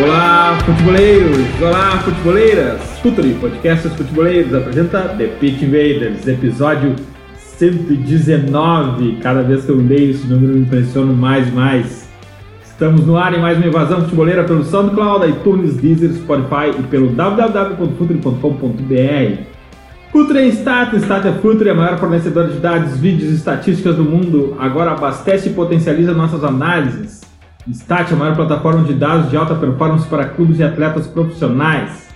Olá, futeboleiros! Olá, futeboleiras! Futuri Podcasts Futeboleiros apresenta The Pitch Invaders, episódio 119. Cada vez que eu leio esse número me impressiono mais e mais. Estamos no ar em mais uma invasão futeboleira pelo SoundCloud, iTunes, Deezer, Spotify e pelo www.futuri.com.br. Futre é Stat, Stat é a maior fornecedora de dados, vídeos e estatísticas do mundo. Agora abastece e potencializa nossas análises. Stat, a maior plataforma de dados de alta performance para clubes e atletas profissionais.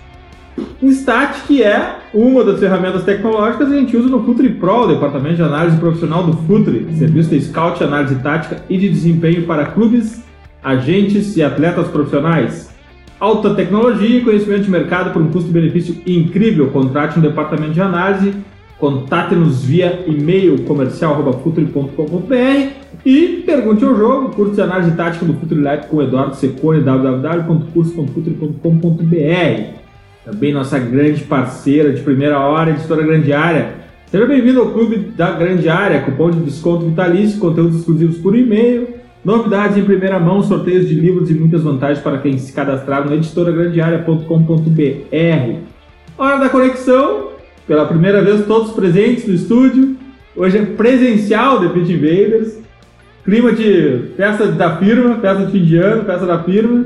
Stat, que é uma das ferramentas tecnológicas que a gente usa no Futre Pro, o departamento de análise profissional do Futre, serviço de scout, análise tática e de desempenho para clubes, agentes e atletas profissionais. Alta tecnologia e conhecimento de mercado por um custo-benefício incrível. Contrate um departamento de análise Contate-nos via e-mail comercial.futuri.com.br e pergunte ao jogo, curso de análise tática do Futuri Live com Eduardo Secone, www.curso.futuri.com.br. Também nossa grande parceira de primeira hora, editora Grande Área. Seja bem-vindo ao Clube da Grande Área, cupom de desconto vitalício, conteúdos exclusivos por e-mail, novidades em primeira mão, sorteios de livros e muitas vantagens para quem se cadastrar no editoragrandearea.com.br. Hora da conexão, pela primeira vez todos presentes no estúdio. Hoje é presencial The Pit Invaders. Clima de festa da firma, festa de fim de ano, festa da firma.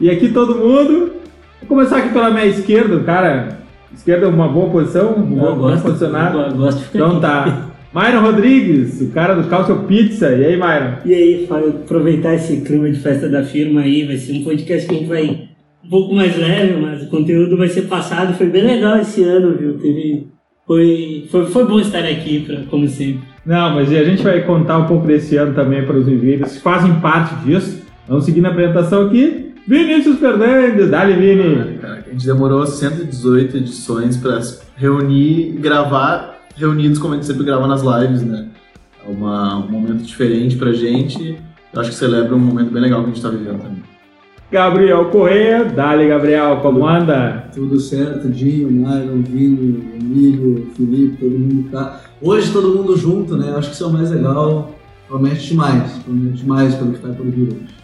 E aqui todo mundo. Vou começar aqui pela minha esquerda, cara. Esquerda é uma boa posição, um bom gosto, posicionado. eu gosto de ficar Então aqui. tá. Myron Rodrigues, o cara do Calcio Pizza. E aí, Myron? E aí, aproveitar esse clima de festa da firma aí, vai ser um podcast que a gente vai um pouco mais leve, mas o conteúdo vai ser passado. Foi bem legal esse ano, viu? Teve. Foi, foi, foi bom estar aqui, pra, como sempre. Não, mas e a gente vai contar um pouco desse ano também para os invaders que fazem parte disso. Vamos seguir na apresentação aqui. Vinícius Fernandes, dali Vini. Cara, a gente demorou 118 edições pra reunir e gravar reunidos como a gente sempre grava nas lives, né? É uma- um momento diferente pra gente. Eu acho que celebra um momento bem legal que a gente tá vivendo também. Gabriel Correia, dali Gabriel, como anda? Tudo certo, Dinho, Myron, Vini, Emílio, Felipe, todo mundo tá. Hoje todo mundo junto, né? Acho que isso é o mais legal. Promete demais, promete demais pelo que tá por vir hoje.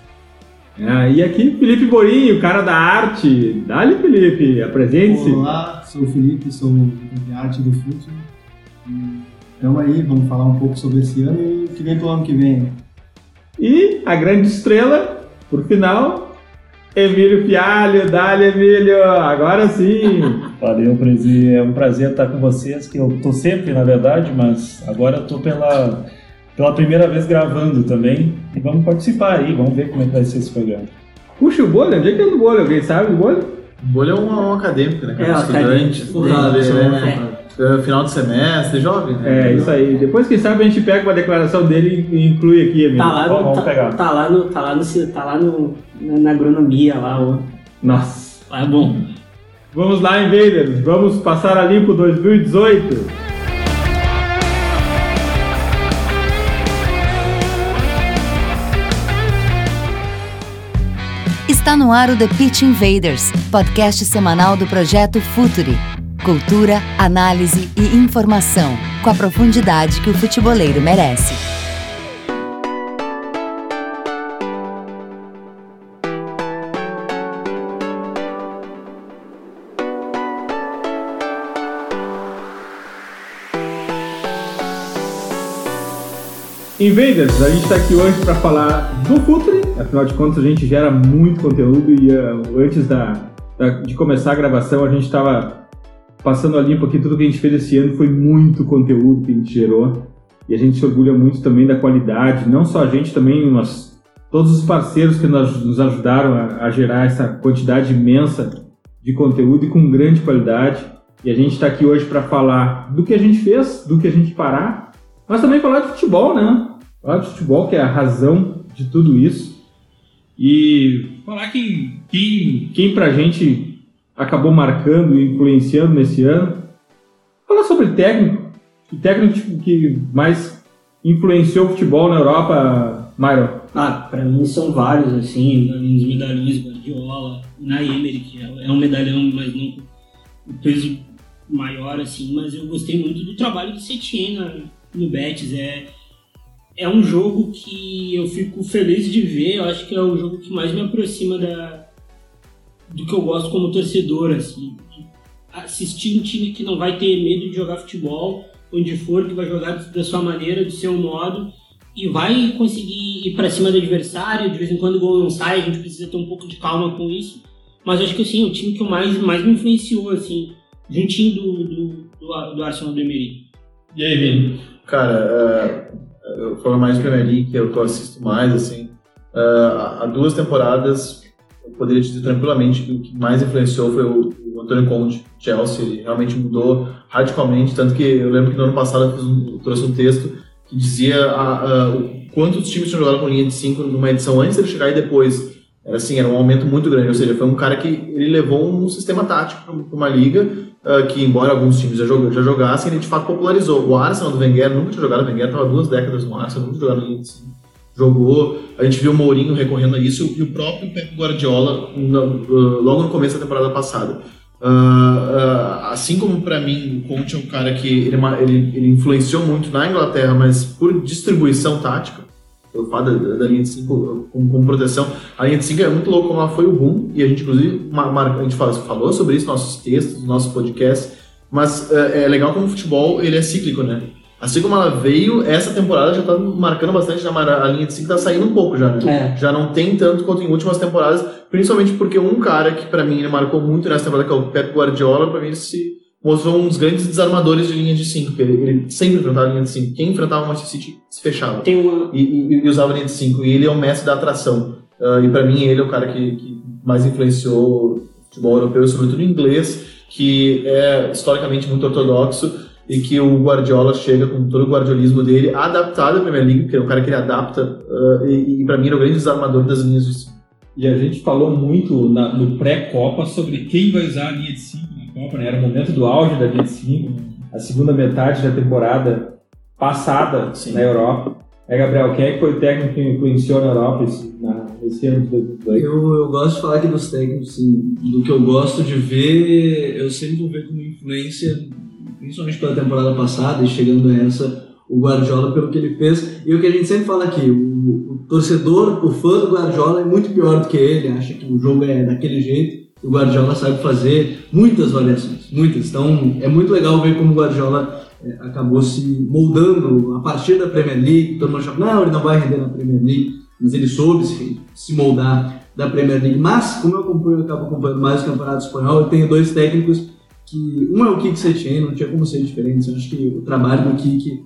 Ah, e aqui Felipe Borinho, cara da arte. Dali Felipe, apresente-se. Olá, sou o Felipe, sou de arte do futebol. Então aí, vamos falar um pouco sobre esse ano e o que vem pro ano que vem. E a grande estrela, por final, Emílio Fialho, dali Emílio, agora sim. Valeu, Prezi. É um prazer estar com vocês, que eu tô sempre, na verdade, mas agora eu tô pela, pela primeira vez gravando também. E vamos participar aí, vamos ver como é que vai ser esse programa. Puxa o bolho, onde é que é o bolho? Alguém sabe o bolho? O Bolha é um, um acadêmico, né? É, cara? um estudante, acadêmico. estudante, É, né? É, final de semestre, jovem, né? É, isso aí. Depois, quem sabe, a gente pega uma declaração dele e inclui aqui, Emílio. Tá lá, Vamos- no, vamos tá, pegar. tá lá no. Tá lá no. Tá lá no na, na agronomia lá, ó. Nossa. Lá é bom. Vamos lá, Invaders. Vamos passar a limpo 2018. Está no ar o The Pitch Invaders, podcast semanal do projeto Futuri. Cultura, análise e informação, com a profundidade que o futeboleiro merece. Invaders, a gente está aqui hoje para falar do Futre. Afinal de contas, a gente gera muito conteúdo e uh, antes da, da- de começar a gravação, a gente estava passando a limpo aqui. Tudo que a gente fez esse ano foi muito conteúdo que a gente gerou e a gente se orgulha muito também da qualidade. Não só a gente, também nós, todos os parceiros que nós, nos ajudaram a, a gerar essa quantidade imensa de conteúdo e com grande qualidade. E a gente está aqui hoje para falar do que a gente fez, do que a gente parar, mas também falar de futebol, né? Falar de futebol, que é a razão de tudo isso. E falar que quem, quem pra gente acabou marcando e influenciando nesse ano. Falar sobre técnico. O técnico tipo, que mais influenciou o futebol na Europa, Myron. Ah, pra mim são vários, assim, dos medalhões, Guardiola, na Emery, que é um medalhão, mas não o peso maior, assim, mas eu gostei muito do trabalho do Setien no Betis. É, é um jogo que eu fico feliz de ver, eu acho que é o jogo que mais me aproxima da, do que eu gosto como torcedor, assim. Assistir um time que não vai ter medo de jogar futebol, onde for, que vai jogar da sua maneira, do seu modo, e vai conseguir ir para cima do adversário, de vez em quando o gol não sai, a gente precisa ter um pouco de calma com isso. Mas acho que assim, o time que mais, mais me influenciou, assim, juntinho do, do, do, do Arsenal do Emery. E aí, Vini? Cara, uh, eu falo mais de Premier League, que eu assisto mais, assim. Uh, há duas temporadas, eu poderia dizer tranquilamente que o que mais influenciou foi o, o Antônio Conte, Chelsea. Ele realmente mudou radicalmente, tanto que eu lembro que no ano passado eu, um, eu trouxe um texto que dizia uh, uh, quantos times tinham jogado com linha de 5 numa edição antes dele chegar e depois. Era assim, era um aumento muito grande, ou seja, foi um cara que ele levou um sistema tático para uma liga uh, que, embora alguns times já, jog já jogassem, ele de fato popularizou. O Arsenal do Wenger nunca tinha jogado, o Wenger estava duas décadas no Arsenal, nunca jogado linha de 5. Jogou, a gente viu o Mourinho recorrendo a isso e o próprio Pep Guardiola no, logo no começo da temporada passada. Uh, uh, assim como para mim o Conte é um cara que ele, ele, ele, influenciou muito na Inglaterra, mas por distribuição tática, pelo fato da, da linha de 5 com, com, proteção, a linha de 5 é muito louco como ela foi o boom, e a gente inclusive a gente falou, falou sobre isso nos nossos textos, nos nossos podcasts, mas uh, é legal como o futebol ele é cíclico, né? Assim como ela veio, essa temporada já tá marcando bastante, a linha de 5 tá saindo um pouco já, né? É. Já não tem tanto quanto em últimas temporadas, principalmente porque um cara que para mim ele marcou muito nessa temporada, que é o Pep Guardiola, para mim se mostrou um dos grandes desarmadores de linha de 5, ele, ele, sempre enfrentava a linha de 5. Quem enfrentava o Manchester City se fechava. Tem uma... e, e, e, usava a linha de 5. E ele é o mestre da atração. Uh, e para mim ele é o cara que, que mais influenciou o futebol europeu, sobretudo inglês, que é historicamente muito ortodoxo e que o Guardiola chega com todo o guardiolismo dele, adaptado à Premier League, porque é um cara que ele adapta, uh, e, e para mim ele é o grande desarmador das linhas de 5. E a gente falou muito na, no pré-Copa sobre quem vai usar a linha de 5 na Copa, né? Era o momento do auge da linha de 5, a segunda metade da temporada passada Sim. na Europa. É, Gabriel, quem é que foi o técnico que influenciou na Europa esse, na, esse ano de 2018? Eu, eu gosto de falar aqui dos técnicos, assim, do que eu gosto de ver, eu sempre vou ver como influência principalmente pela temporada passada e chegando nessa, o Guardiola pelo que ele fez. E o que a gente sempre fala aqui, o, o torcedor, o fã do Guardiola é muito pior do que ele, acha que o jogo é daquele jeito. O Guardiola sabe fazer muitas variações, muitas. Então é muito legal ver como o Guardiola é, acabou se moldando a partir da Premier League. Todo mundo achava, não, ele não vai render na Premier League, mas ele soube se, se moldar da Premier League. Mas, como eu acompanho, eu acabo acompanhando mais o Campeonato Espanhol, eu tenho dois técnicos que um é o Kik Setien, não tinha como ser diferente. Eu acho que o trabalho do Kik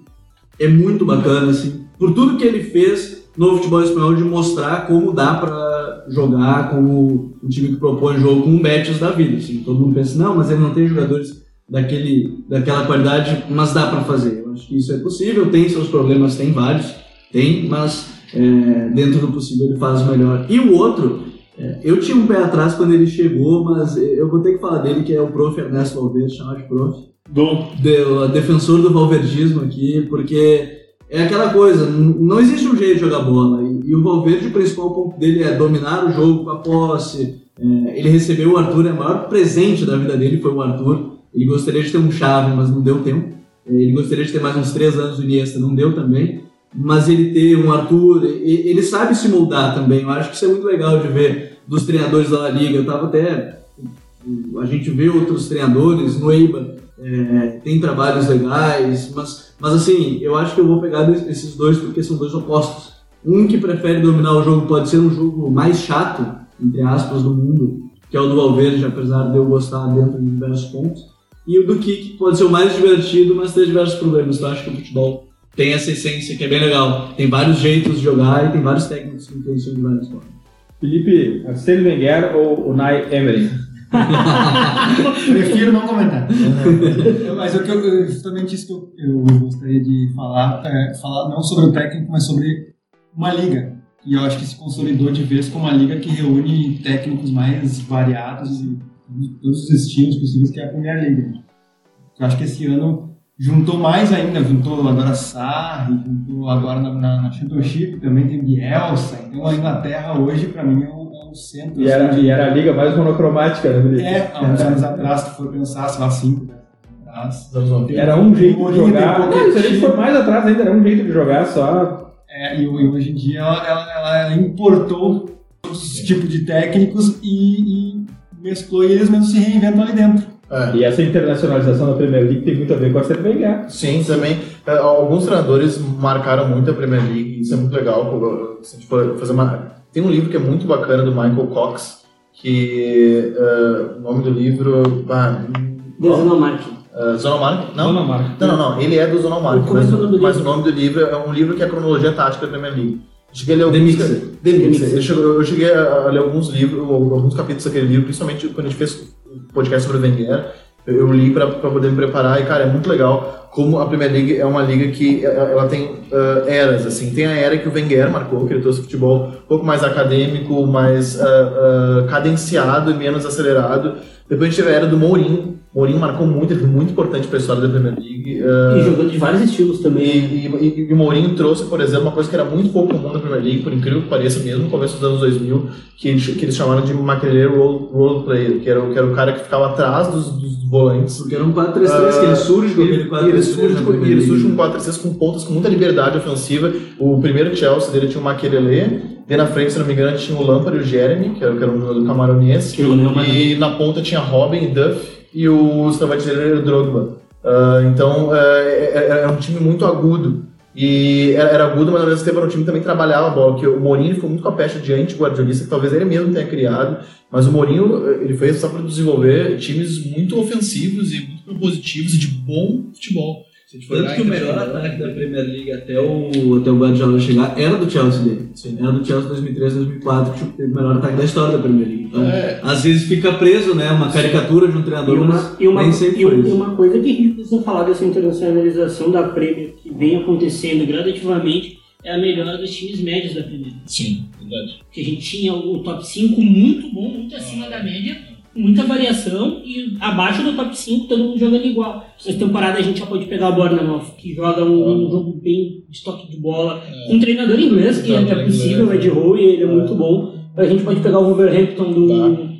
é muito bacana, assim, por tudo que ele fez no futebol espanhol de mostrar como dá para jogar como um time que propõe jogo com um Betis da vida. Assim, todo mundo pensa, não, mas ele não tem jogadores daquele, daquela qualidade, mas dá para fazer. Eu acho que isso é possível, tem seus problemas, tem vários, tem, mas é, dentro do possível ele faz melhor. E o outro é, eu tinha um pé atrás quando ele chegou, mas eu vou ter que falar dele, que é o prof. Ernesto Valverde, chamado de prof. Do. De, defensor do valverdismo aqui, porque é aquela coisa, não existe um jeito de jogar bola. E, e o Valverde, o principal ponto dele é dominar o jogo com a posse. É, ele recebeu o Arthur, é o maior presente da vida dele foi o Arthur. Ele gostaria de ter um chave, mas não deu tempo. É, ele gostaria de ter mais uns três anos do Iniesta, não deu também mas ele ter um Arthur, ele sabe se moldar também. Eu acho que isso é muito legal de ver dos treinadores da La Liga. Eu tava até. A gente vê outros treinadores, no Eibar é, tem trabalhos legais, mas, mas assim, eu acho que eu vou pegar esses dois porque são dois opostos. Um que prefere dominar o jogo pode ser um jogo mais chato, entre aspas, do mundo, que é o do Valverde, apesar de eu gostar dentro de diversos pontos. E o do Kik pode ser o mais divertido, mas tem diversos problemas. Então, acho que o futebol tem essa essência que é bem legal. Tem vários jeitos de jogar e tem vários técnicos que influenciam de várias formas. Felipe, Arsene Wenger ou Unai Emery? Prefiro não comentar. Mas o que eu, justamente isso que eu, eu gostaria de falar, é falar não sobre o técnico, mas sobre uma liga. e eu acho que se consolidou de vez como uma liga que reúne técnicos mais variados e de todos os estilos possíveis que é a Premier League. Eu acho que esse ano juntou mais ainda, juntou agora Sarri, juntou agora na, na, na Championship também tem Bielsa, então a Inglaterra hoje para mim é o, é o centro. E era, assim, de- e era a liga mais monocromática, né, Felipe? É, há uns anos atrás, se for pensar, sei lá, cinco atrás. Dos anos 90. Era um jeito de jogar. Não, se a gente for mais atrás ainda, era um jeito de jogar só. É, e ho- hoje em dia ela, ela- ela importou todos os tipos de técnicos e, e mesclou e eles mesmos se reinventam ali dentro. É. E essa internacionalização da Premier League tem muito a ver com a Wenger. Sim, também. é, Alguns treinadores marcaram muito a Premier League, isso é muito legal. pô, Se a gente for fazer uma... Tem um livro que é muito bacana do Michael Cox, que é, o nome do livro. Ah, Desonomarque. uh, Zonomark? Não? Zona Marca. Não, não, não. Ele é do Zonomark, é mas, que é o nome do mas o livro? nome do livro é um livro que é a cronologia tática da Premier League. Cheguei a ler The alguns... Mixer. The Mixer. Mixer. Ele chegou- Eu cheguei a ler alguns livros, alguns capítulos daquele livro, principalmente quando a gente fez podcast sobre o Wenger. Eu li para poder me preparar e, cara, é muito legal como a Premier League é uma liga que eh, ela tem ah, eras, assim. Tem a era que o Wenger marcou, que ele trouxe futebol um pouco mais acadêmico, mais ah, ah, cadenciado e menos acelerado. Depois a gente teve a era do Mourinho. Mourinho marcou muito, ele foi muito importante para a história da Premier League. ah, E jogando de vários estilos também. e, e- e o Mourinho trouxe, por exemplo, uma coisa que era muito pouco comum na Premier League, por incrível que pareça, mesmo no começo dos anos 2000, que, eles- que eles chamaram de maquineleiro role, role player, que era, o- que era o cara que ficava atrás dos, dos volantes. Porque era um 4-3-3, que ele surge com aquele E ele 4-3-3. surge, com- ele surge League. com 4-3 com pontas com muita liberdade ofensiva. O primeiro Chelsea dele tinha o Makelele, e na frente, se não me engano, tinha o Lampard e o Jeremy, que era, que era um jogador camaronês. E na ponta tinha Robin e Duff, e o dele era o Drogba. Ah, então, é, é- era um time muito agudo. E era, agudo, mas ao mesmo tempo era um time que também trabalhava a bola, porque o Mourinho ficou muito com a pecha de anti-guardiolista, que talvez ele mesmo tenha criado, mas o Mourinho, ele fez só para desenvolver times muito ofensivos e muito propositivos e de bom futebol. Tanto olhar que o em melhor ataque da Premier League até o, até o Guardiola chegar era do Chelsea dele. Era do Chelsea 2003, 2004, que teve o melhor ataque da história da Premier League. Então, É. às vezes fica preso, né? Uma caricatura de um E treinador, uma, mas e, uma, nem sempre e, foi uma, e uma coisa que a gente precisa falar dessa internacionalização da Premier que vem acontecendo gradativamente é a melhora dos times médios da Premier. Sim, verdade. Porque a gente tinha o top 5 muito bom, muito acima da média, muita variação e abaixo do top 5 todo mundo jogando igual. Essa temporada a gente já pode pegar o Bournemouth, que joga um, um jogo bem de toque de bola, com um treinador inglês, que é, Treinador é possível, é de Howe, ele é muito bom. A gente pode pegar o Wolverhampton do, Tá.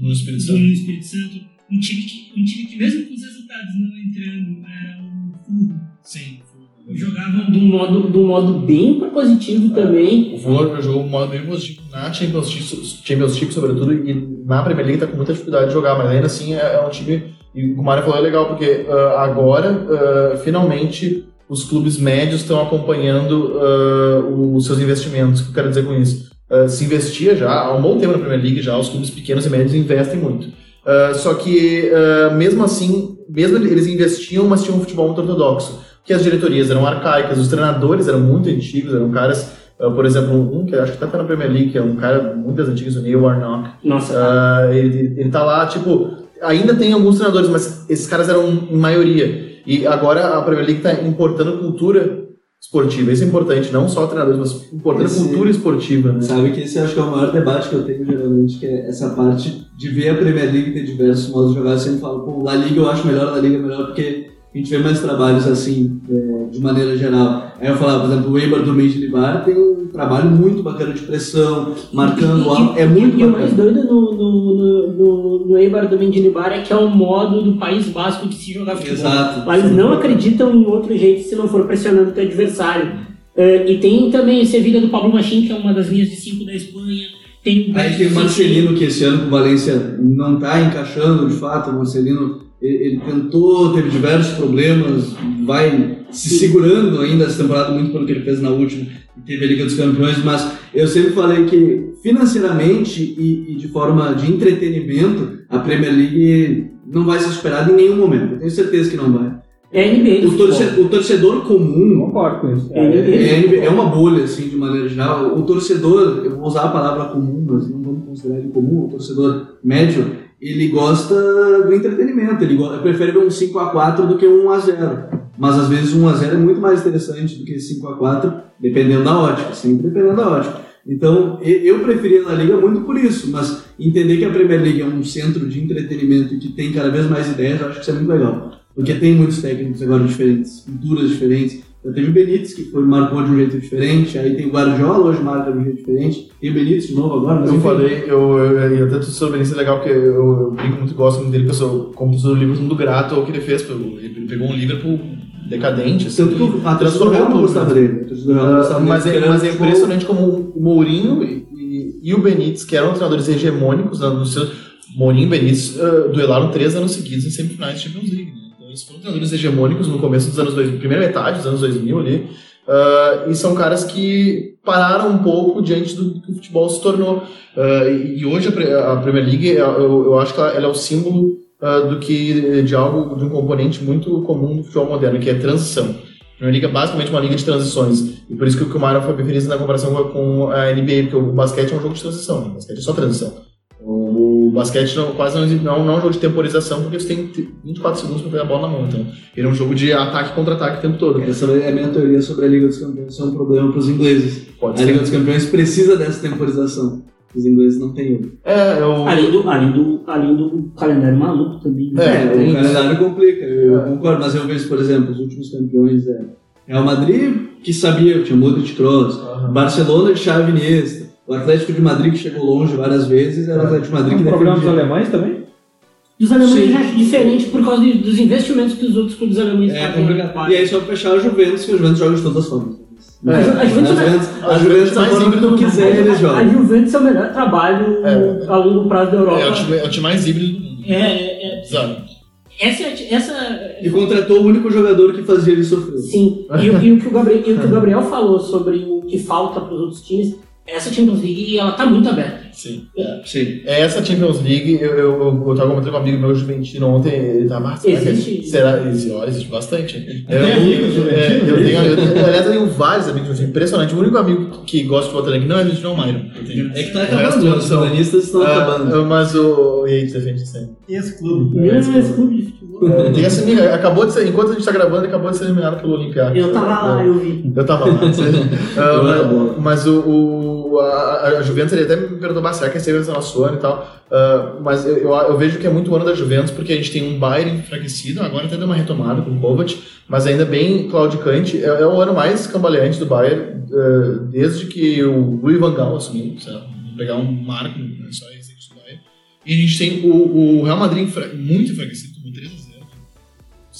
No Espírito do Santo. Espírito Santo, um time, que, um time que mesmo com os resultados não entrando, é, o Fulham, Sim. Jogavam de um modo, um modo bem propositivo também. O Fulham jogou um modo bem positivo na Championship, Championship, sobretudo, e na Premier League tá com muita dificuldade de jogar, mas ainda assim é, é um time. E o Mário falou é legal, porque ah, agora, ah, finalmente, os clubes médios estão acompanhando ah, os seus investimentos. O que eu quero dizer com isso? Se investia já, há um bom tempo na Premier League já, os clubes pequenos e médios investem muito. Só que, mesmo assim, mesmo eles investiam, mas tinham um futebol muito ortodoxo. Que as diretorias eram arcaicas, os treinadores eram muito antigos, eram caras Uh, por exemplo, um que acho que tá na Premier League, que é um cara muito das antigas, o Neil Warnock. Nossa, Uh, ele, ele tá lá, tipo, ainda tem alguns treinadores, mas esses caras eram em maioria. E agora a Premier League tá importando cultura esportiva. Isso é importante, não só treinadores, mas importando Esse- cultura esportiva, né? Sabe que esse acho que é o maior debate que eu tenho geralmente, que é essa parte de ver a Premier League ter diversos modos de jogar. Eu sempre falo, pô, La Liga eu acho melhor, La Liga é melhor porque a gente vê mais trabalhos assim, é, de maneira geral. Aí eu falava, por exemplo, o Eibar do Mês de Libar tem um trabalho muito bacana de pressão, marcando alto, é muito e, o mais bacana. doido no, no, no, no, Eibar do Mendilibar é que é o modo do País Basco de se jogar futebol. Exato. Eles não acreditam em outro jeito se não for pressionando o teu adversário. Eh, e tem também o Sevilha do Pablo Machín, que é uma das linhas de cinco da Espanha. Tem Aí tem o Marcelino, que esse ano com o Valência não está encaixando de fato. O Marcelino ele, tentou, teve diversos problemas, vai se segurando ainda essa temporada, muito pelo que ele fez na última, teve a Liga dos Campeões. Mas eu sempre falei que financeiramente e, e de forma de entretenimento, a Premier League não vai ser superada em nenhum momento. Eu tenho certeza que não vai. É NBA O, futebol. torce- o torcedor comum Concordo com isso. É, é, é, é uma bolha, assim, de maneira geral. O torcedor, eu vou usar a palavra comum, mas não vamos considerar ele comum, o torcedor médio, ele gosta do entretenimento, ele go- prefere ver um 5x4 do que um 1x0. Mas às vezes um 1x0 é muito mais interessante do que 5x4, dependendo da ótica, sempre dependendo da ótica. Então, eu preferia a La Liga muito por isso, mas entender que a Premier League é um centro de entretenimento e que tem cada vez mais ideias, eu acho que isso é muito legal. Porque tem muitos técnicos agora diferentes, culturas diferentes. Já teve o Benítez, que foi, marcou de um jeito diferente, aí tem o Guardiola, hoje marca de um jeito diferente. Tem o Benítez de novo agora, Eu enfim. falei, eu, eu, eu até sobre isso é legal, porque eu, eu brinco muito, gosto muito dele, porque eu sou, como professor do livro, muito grato ao que ele fez. Ele pegou um Liverpool decadente, assim, Tanto que o- a transformou tudo. gostava dele. Não gostava Ah, mas, dele, é, mas é impressionante como o Mourinho e, e- e o Benítez, que eram treinadores hegemônicos né, nos seus. Mourinho e Benítez ah, duelaram três anos seguidos em semifinais de Champions League. Né? Foram treinadores hegemônicos no começo dos anos 2000, primeira metade dos anos 2000 ali. ah, e são caras que pararam um pouco diante do que o futebol se tornou. Ah, e, hoje a, Pre- a Premier League, eu, eu acho que ela, ela é o símbolo ah, do que de algo, de um componente muito comum do futebol moderno, que é transição. A Premier League é basicamente uma liga de transições. E por isso que o Mário foi feliz na comparação com a- com a NBA, porque o basquete é um jogo de transição. né? O basquete é só transição. O basquete não, quase não, não, não é um jogo de temporização, porque você tem 24 segundos para pegar a bola na mão. Então, ele é um jogo de ataque contra ataque o tempo todo. Essa é a minha teoria sobre a Liga dos Campeões. Isso é um problema para os ingleses. Pode A Liga ser. dos Campeões precisa dessa temporização. Os ingleses não têm. É, eu, Além do, além, do, além do calendário maluco também. né? É, É, o isso. calendário complica, eu, eu concordo, mas eu vejo, por exemplo, os últimos campeões é Real Madrid, que sabia que tinha Modric Kroos, Barcelona de Xavi Iniesta, o Atlético de Madrid que chegou longe várias vezes, era o Atlético de Madrid Tem que um problema dos defendia. alemães também? Dos alemães é diferente por causa de- dos investimentos que os outros clubes alemães É fazem. complicado. E aí só fechar a Juventus, que a Juventus joga de todas as formas. A Ju- a Juventus- a Juventus, a Juventus, a híbrido do quiser, A- eles A jogam. Juventus é o melhor trabalho É. a longo prazo da Europa. é, o time, é o time mais híbrido do mundo. É, é, é, Exato. essa, é- essa E contratou o único jogador que fazia ele sofrer. Sim, e, o- e o que o Gabriel, e o que o Gabriel falou sobre o que falta para os outros times, essa Champions League ela tá muito aberta. Sim. Sim. É essa Champions League, eu, eu, eu, eu tava comentando com um amigo meu juventino ontem, ele ah, será que- Existe? Será? Existe, olha, existe bastante. Eu, Tem amigos é, eu é tenho, isso? eu tenho, aliás, eu tenho vários amigos impressionante. O único amigo que gosta de futebol italiano não é o João tenho. É que tá acabando, os jornalistas estão Ah, acabando. mas o. E aí, defende sempre. Esse clube. Meu esse clube de futebol. Tem essa amiga, acabou de ser, enquanto a gente tá gravando, acabou de ser eliminado pelo Olympiacos. Eu tava lá, eu vi. Eu tava lá. Ah, mas o, a, a Juventus ele até me perguntou, será que vai ser nosso ano e tal. Ah, mas eu, eu, eu vejo que é muito o ano da Juventus, porque a gente tem um Bayern enfraquecido, agora até deu uma retomada com o Kovac, mas ainda bem claudicante. É, é o ano mais cambaleante do Bayern, ah, desde que o Louis Van Gaal assumiu, pegar um marco na história recente do Bayern. E a gente tem o, o Real Madrid muito enfraquecido, tomou 3 a 0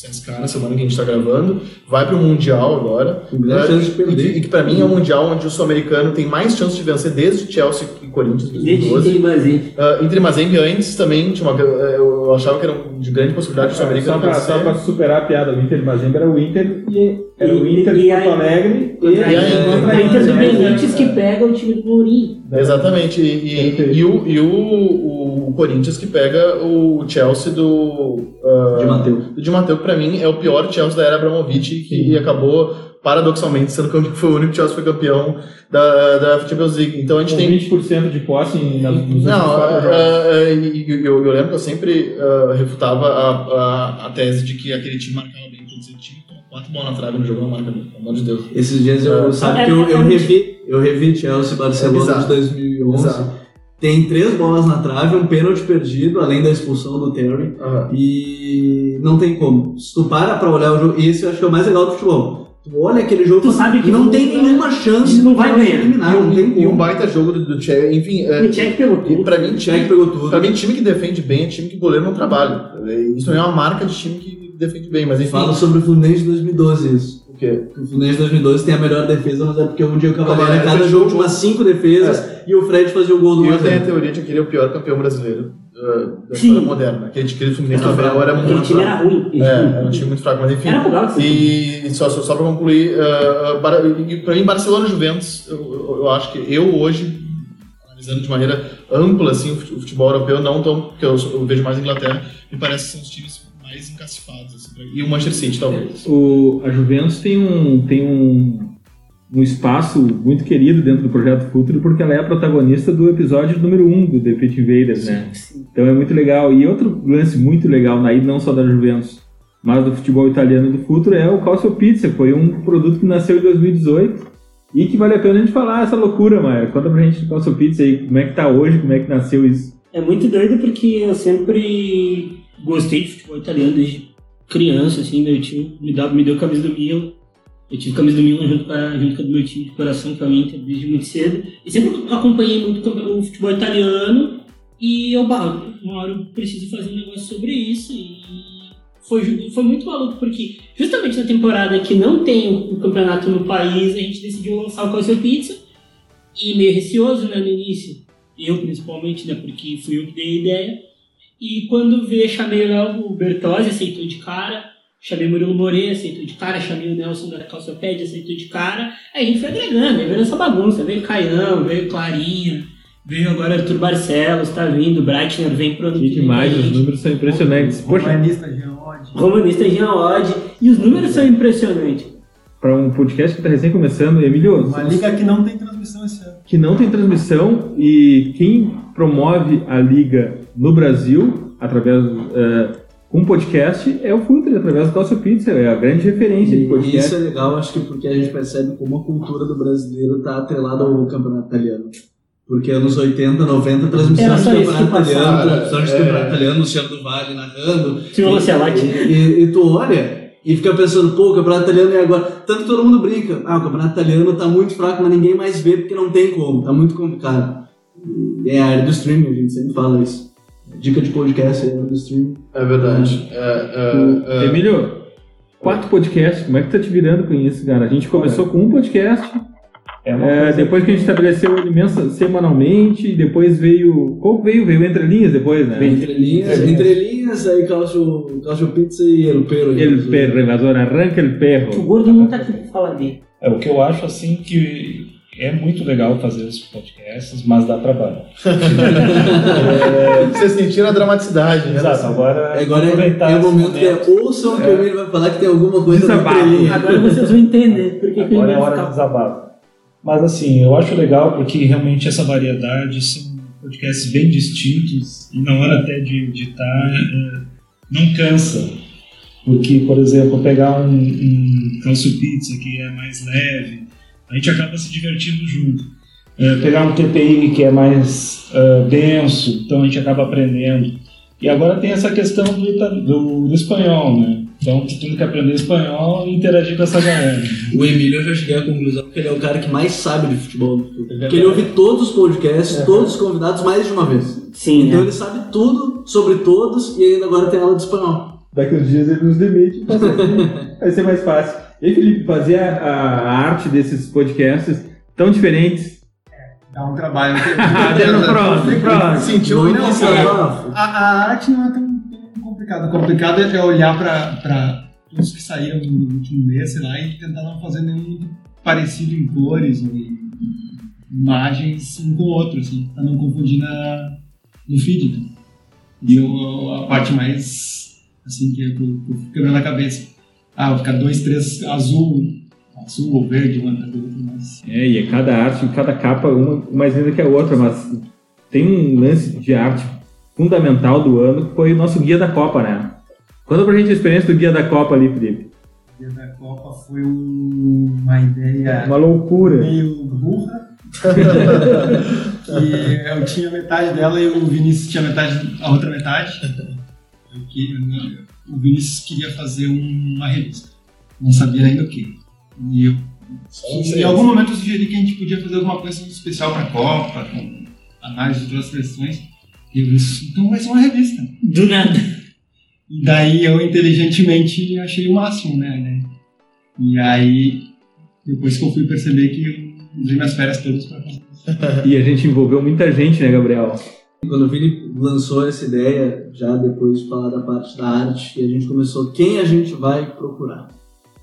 CSK na semana que a gente tá gravando, vai pro Mundial agora. Com grande chance de E que, perder. e que pra mim é um Mundial onde o sul-americano tem mais chance de vencer desde Chelsea e Corinthians em Desde 2012. tem mais aí. Uh, Inter e Mazembe antes também tinha uma, eu eu achava que era de grande possibilidade o sul-americano vencer. só pra superar a piada do Inter de Mazembe, era o Inter e era o E- Inter e de Porto Alegre e, E a Inter do? Benítez que pega o time do Mourinho. Exatamente. E, e, e o, e o, o Corinthians que pega o Chelsea do. uh, De Mateu. do Di Matteo, que pra mim, é o pior Chelsea da era Abramovich, que acabou, paradoxalmente, sendo campeão, foi o único Chelsea que foi campeão da, da Champions League. Então a gente Com tem. 20% de posse em- nas, nos Não, é, é, e- e eu, eu lembro que eu sempre ah, refutava a, a, a tese de que aquele time marcava bem. Quer dizer, o time quatro bolas na trave no jogo não marca pelo amor de Deus. Esses dias eu, É. sabe É, que eu, é eu revi, eu revi Chelsea e Barcelona Exato. de 2011. Exato. Tem três bolas na trave, um pênalti perdido, além da expulsão do Terry. Aham. E não tem como. Se tu para pra olhar o jogo, e esse eu acho que é o mais legal do futebol. Tu olha aquele jogo, Tu sabe que não tem nenhuma chance não vai Chelsea ganhar. eliminar, não tem E um baita jogo do, do Chelsea, enfim. é, O pegou tudo. pra mim, time, pegou tudo. pra mim, time que defende bem é time que o goleiro não trabalha. Isso também é uma marca de time que defende bem, mas enfim. Fala sobre o Fluminense de 2012 isso. O quê? O Fluminense de 2012 tem a melhor defesa, mas é porque o Diego Cavalieri a Cavalieri cada jogo um tinha umas cinco defesas e o Fred fazia o gol do eu 1 a tenho a 0. teoria de que ele é o pior campeão brasileiro uh, da Sim. história moderna. Aquele aquele Fluminense do Abel era Aquele muito time fraco. era ruim. É, era um time muito fraco, mas enfim. Era pro Galo, sim. E só, só, só pra concluir, uh, uh, e pra mim, Barcelona e Juventus, eu, eu, acho que eu hoje, analisando de maneira ampla assim, o fute- o futebol europeu, não tão, porque eu, eu vejo mais a Inglaterra, me parece que são os times mais encacifados. Assim, pra- e o Manchester City, talvez. O, a Juventus tem um, tem um, um espaço muito querido dentro do projeto Futuro porque ela é a protagonista do episódio número 1 um do The Pit Invaders, né? Então é muito legal. E outro lance muito legal na ida, não só da Juventus, mas do futebol italiano do futuro, é o Calcio Pizza. Foi um produto que nasceu em 2018 E que vale a pena a gente falar essa loucura, Maia. Conta pra gente a sua pizza aí, como é que tá hoje, como é que nasceu isso. É muito doido porque eu sempre gostei de futebol italiano desde criança, assim, meu tio me, dá, me deu camisa do Milan. Eu tive camisa do Milan junto com, a, junto com o meu time de coração, que é o Inter, desde muito cedo. E sempre acompanhei muito o futebol italiano. E eu, bah, uma hora eu preciso fazer um negócio sobre isso. E foi, foi muito maluco, porque justamente na temporada que não tem o o campeonato no país, a gente decidiu lançar o Calcio Pizza. E meio receoso, né, no início. Eu, principalmente, né, porque fui eu que dei a ideia. E quando veio, chamei lá o Bertozzi, aceitou de cara. Chamei o Murilo Moreira, aceitou de cara. Chamei o Nelson da Calçopédia, aceitou de cara. Aí a gente foi agregando, veio essa bagunça. Veio Caião, veio Clarinha, veio agora Arthur Barcelos, tá vindo. Breitner vem pro ano Que vem demais, os números são impressionantes. Poxa, Romanista, Geode. Romanista Jean Odd. E os números são impressionantes. para um podcast que tá recém começando, Emílio, Uma liga que não tem transmissão esse ano. que não tem transmissão e quem promove a liga no Brasil através é, com podcast é o Futre, através do Calcio Pizza, é a grande referência de E podcast. isso é legal, acho que porque a gente percebe como a cultura do brasileiro está atrelada ao campeonato italiano. Porque anos 80, 90, transmissão Era de campeonato italiano, transmissão de é. campeonato italiano, Luciano do Vale narrando. Silvio Lancelotti. E, e, e tu olha e fica pensando, pô, o campeonato italiano é agora. Tanto que todo mundo brinca, ah, o campeonato italiano tá muito fraco, mas ninguém mais vê porque não tem como, tá muito complicado. E é a área do streaming, a gente sempre fala isso. Dica de podcast é a área do streaming. É verdade. É, é, é. Emílio, quatro podcasts, como é que tá te virando com isso, cara? A gente começou com um podcast, É é, depois que a gente estabeleceu ele mensa- semanalmente, depois veio. Qual veio? Veio Entre Linhas depois, né? Entre linhas, entre linhas aí Calcio, Calcio Pizza e El Pero. El perro, invasor, arranca el O perro. gordo não tá aqui pra falar dele. É o que eu acho assim que é muito legal fazer os podcasts, mas dá trabalho. Vocês sentiram a dramaticidade, né? Exato, agora Agora é, aproveitar é o esse momento que é, ouçam que o Emílio vai falar que tem alguma coisa Desabafo. entrelinha. Agora vocês vão entender por que que Agora é hora de desabafo. Mas assim, eu acho legal porque realmente essa variedade são podcasts bem distintos e na hora até de editar é, não cansa. Porque, por exemplo, pegar um, um Calcio Pizza que é mais leve, a gente acaba se divertindo junto. É, pegar um TPI que é mais é, denso, então a gente acaba aprendendo. E agora tem essa questão do, do, do espanhol, né? Então tu tem que aprender espanhol e interagir com essa galera. O Emílio eu já cheguei à conclusão que ele é o cara que mais sabe de futebol. Porque ele ouve todos os podcasts, todos os convidados mais de uma vez. Sim, Então né? ele sabe tudo sobre todos e ainda agora tem aula de espanhol. Daqui uns dias ele nos demite, ser- vai ser mais fácil. E aí, Felipe, fazer a, a arte desses podcasts tão diferentes. Dá um trabalho. Ah, no próximo, próximo. Sentiu o Muito início, né? A, a arte não é tão, tão complicada. O complicado é olhar para todos que saíram no último mês, sei lá, e tentar não fazer nenhum parecido em cores ou em imagens um com o outro, assim, para não confundir na, no feed. né? E eu, a parte mais, assim, que eu, eu fico quebrando a cabeça. Ah, vou ficar dois, três azul, azul ou verde, uma do outro, mas... É, e é cada arte, cada capa, uma mais linda que a outra, mas tem um lance de arte fundamental do ano que foi o nosso guia da Copa, né? Conta pra gente a experiência do guia da Copa ali, Felipe. O dia da Copa foi um- uma ideia Uma loucura. meio burra. que eu tinha metade dela e o Vinícius tinha metade, a outra metade. Porque o Vinícius queria fazer uma revista. Não sabia ainda o que. E eu, em algum momento eu sugeri que a gente podia fazer alguma coisa especial para a Copa, com análise de outras seleções. E eu disse, então vai ser uma revista. Do nada. E daí eu inteligentemente achei o máximo, né? né? E aí, depois que eu fui perceber que eu usei minhas férias todas pra fazer isso. E a gente envolveu muita gente, né, Gabriel? Quando o Vini lançou essa ideia, já depois de falar da parte da arte, a gente começou quem a gente vai procurar.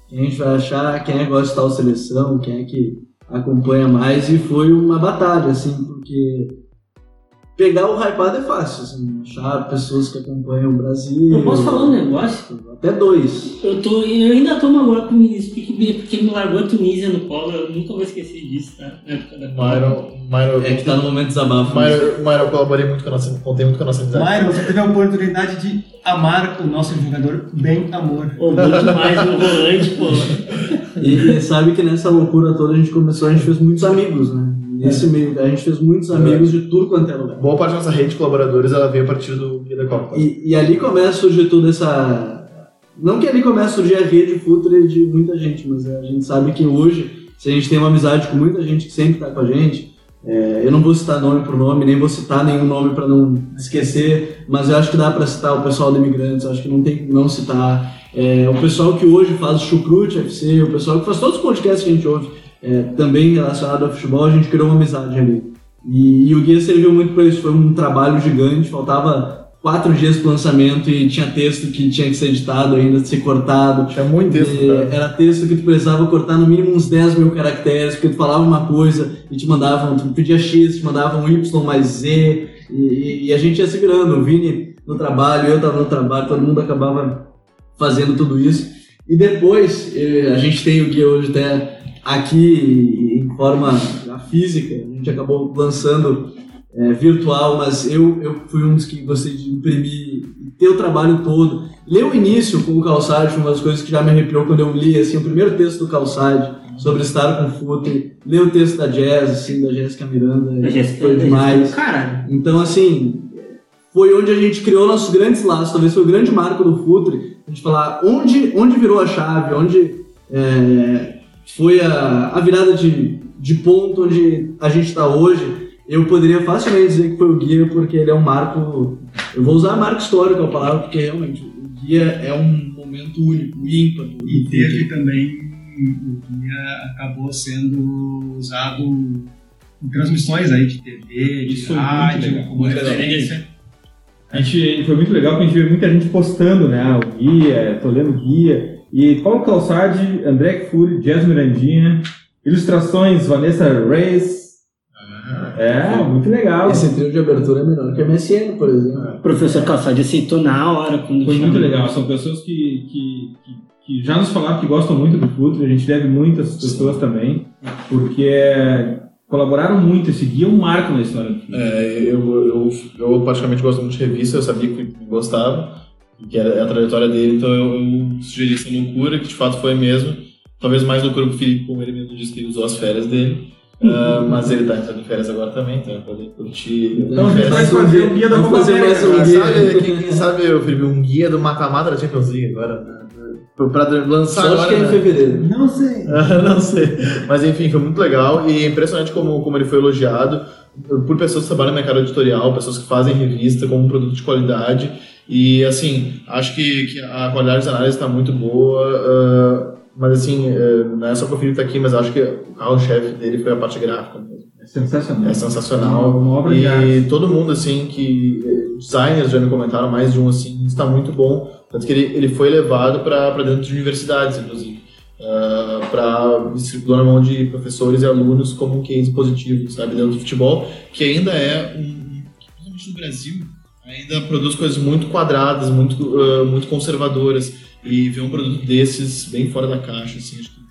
Quem a gente vai achar, quem é gosta de tal seleção, quem é que acompanha mais, e foi uma batalha, assim, porque pegar o hypado é fácil, assim, achar pessoas que acompanham o Brasil. Eu posso falar um negócio? Até dois. Eu, tô, eu ainda tô magoado com o Vinícius, porque, me largou a Tunísia no colo, eu nunca vou esquecer disso, tá? Na época da. Myron, Myron, É que tá no momento de desabafo. Myron, Myron colaborei muito com a nossa, contei muito com a nossa amizade. Myron, você teve a oportunidade de amar o nosso jogador bem amor. Pô, muito mais um volante, pô. E, e sabe que nessa loucura toda a gente começou, a gente fez muitos amigos, né? Nesse meio, a gente fez muitos amigos de tudo quanto é lugar. Boa parte da nossa rede de colaboradores ela veio a partir do Guia da Copa. E, e ali começa a surgir toda essa. Não que ali comece a surgir a rede futre de muita gente, mas a gente sabe que hoje, se a gente tem uma amizade com muita gente que sempre está com a gente, é, eu não vou citar nome por nome, nem vou citar nenhum nome para não esquecer, mas eu acho que dá para citar o pessoal do Imigrantes, acho que não tem que não citar. É, o pessoal que hoje faz o Chucrute FC, o pessoal que faz todos os podcasts que a gente ouve, é, também relacionado ao futebol, a gente criou uma amizade ali. E, e o guia serviu muito para isso, foi um trabalho gigante, faltava quatro dias pro lançamento e tinha texto que tinha que ser editado ainda, ser cortado. Tinha muito texto. Era texto que tu precisava cortar no mínimo uns 10 mil caracteres, porque tu falava uma coisa e te mandavam, tu pedia X, te mandavam Y mais Z, e, e a gente ia se virando. O Vini no trabalho, eu tava no trabalho, todo mundo acabava fazendo tudo isso. E depois, eh, a gente tem o guia hoje até aqui em forma física, a gente acabou lançando é, virtual, mas eu, eu fui um dos que gostei de imprimir ter o trabalho todo. Ler o início com o Calçade foi uma das coisas que já me arrepiou quando eu li assim, o primeiro texto do Calçade sobre estar com fute, ler o texto da Jazz, assim, da Jéssica Miranda, Da Jéssica- foi demais. Caralho. Então, assim, foi onde a gente criou nossos grandes laços, talvez foi o grande marco do Futre, a gente falar onde, onde virou a chave, onde é, foi a, a virada de, de ponto onde a gente está hoje. Eu poderia facilmente dizer que foi o guia, porque ele é um marco. Eu vou usar marco histórico a palavra, porque realmente o guia é um momento único, ímpar. E teve também, o guia acabou sendo usado em transmissões aí de TV, de Isso foi muito rádio, legal, como muito legal. referência. A gente, foi muito legal porque a gente viu muita gente postando, né? ah, O guia, tô lendo o guia. E Paulo Calçade, André Fury, Jazz Mirandinha, ilustrações Vanessa Reis. É, muito legal. Esse trio de abertura é melhor que a MSN, por exemplo. O professor Calçade aceitou na hora quando Foi muito legal. São pessoas que, que, que, que já nos falaram que gostam muito do Futre. A gente deve muito a essas pessoas também, porque colaboraram muito. Esse guia é um marco na história. É, eu, eu, eu praticamente gosto muito de revista, eu sabia que gostava, que era a trajetória dele, então eu, eu sugeri essa loucura, que de fato foi mesmo. Talvez mais loucura que o Felipe, como ele mesmo disse que ele usou as férias dele. Ah, mas ele tá entrando em férias agora também, então vai poder curtir. Então a gente vai fazer o guia da Copa fazer mais um guia. sabe, quem, quem sabe, ô, Felipe, um guia do mata-mata da Champions League agora, né? Pra lançar Só acho agora, que é em né? fevereiro. Não sei. não sei. Mas enfim, foi muito legal e é impressionante como, como ele foi elogiado por pessoas que trabalham no mercado editorial, pessoas que fazem revista como um produto de qualidade. E assim, acho que, que a qualidade de análise está muito boa. ah, mas assim, eh, não é só porque o Felipe tá aqui, mas acho que o carro-chefe dele foi a parte gráfica mesmo. É sensacional. É sensacional. Uma obra de E todo mundo, assim, que. eh, Designers já me comentaram, mais de um, assim, está muito bom. Tanto que ele, ele foi levado para dentro de universidades, inclusive. para distribuir na mão de professores e alunos como um case positivo, sabe? Dentro do futebol, que ainda é um. Principalmente no Brasil, ainda produz coisas muito quadradas, muito, ah, muito conservadoras. E ver um produto desses bem fora da caixa, assim, acho que.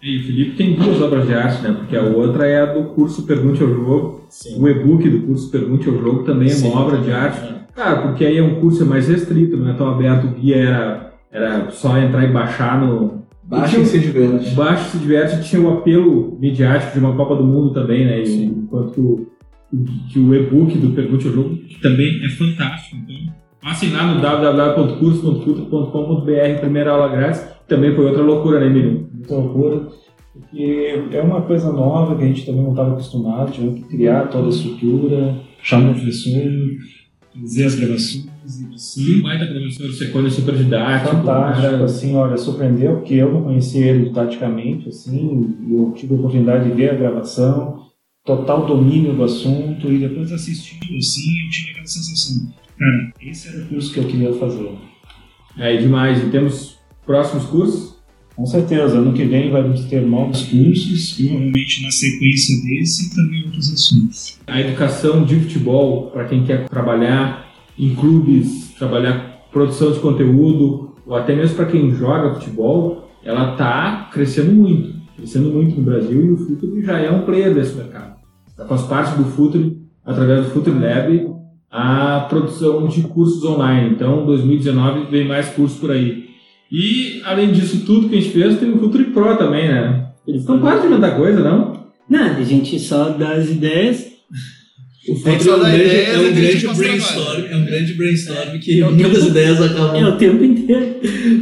E o Felipe tem duas obras de arte, né? Porque a outra é a do curso Pergunte ao Jogo. Sim. O e-book do curso Pergunte ao Jogo também é Sim, uma obra de arte. Claro, porque aí é um curso mais restrito, não é tão aberto. O guia era, era só entrar e baixar no. Baixa e se diverte. Baixo se diverte tinha o apelo midiático de uma Copa do Mundo também, né? E, enquanto que o, e-book do Pergunte ao Jogo que também é fantástico. Então, passem lá no www.curso.futre.com.br, primeira aula grátis. Também foi outra loucura, né, Emílio? muita loucura, porque é uma coisa nova que a gente também não estava acostumado, tinha que criar toda a estrutura, chamar o professor, fazer as gravações, Sim, baita professor, Secone super didático. fantástico, cara. assim, olha, surpreendeu, porque eu não conhecia ele taticamente, assim, eu tive a oportunidade de ver a gravação, total domínio do assunto, e depois assistindo, assim, eu tive aquela sensação, cara, esse era o curso que eu queria fazer. É demais. E temos próximos cursos? Com certeza, ano que vem vamos ter novos cursos, provavelmente na sequência desse e também outros assuntos. A educação de futebol, para quem quer trabalhar em clubes, trabalhar produção de conteúdo, ou até mesmo para quem joga futebol, ela está crescendo muito, crescendo muito no Brasil e o Futre já é um player desse mercado. Faz parte do Futre, através do Futre Lab, a produção de cursos online. Então, 2019 vem mais cursos por aí. E, além disso tudo que a gente fez, tem o Futuri Pro também, né? Eles estão quase de inventar coisa, não? Não, a gente só dá as ideias. O só é um grande, ideias é um grande brainstorm, é um grande brainstorm que É muitas tempo- ideias É acabam. o tempo inteiro.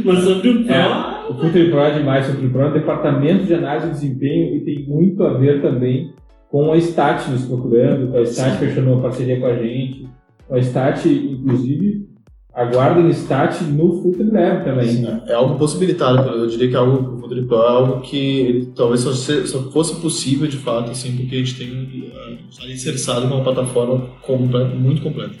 Mas sobre o Pro. É, o Futuri Pro é demais. O Futuri Pro é um departamento de análise de desempenho e tem muito a ver também com a Stat nos procurando, com a Stat fechando uma parceria com a gente. A Stat, inclusive, aguardem Stat no Futuri Lab também. Sim, é algo possibilitado, eu diria que é algo, o Futuri Pro é algo que talvez só, só fosse possível de fato, assim, porque a gente tem uh, alicerçado uma plataforma completa, muito completa,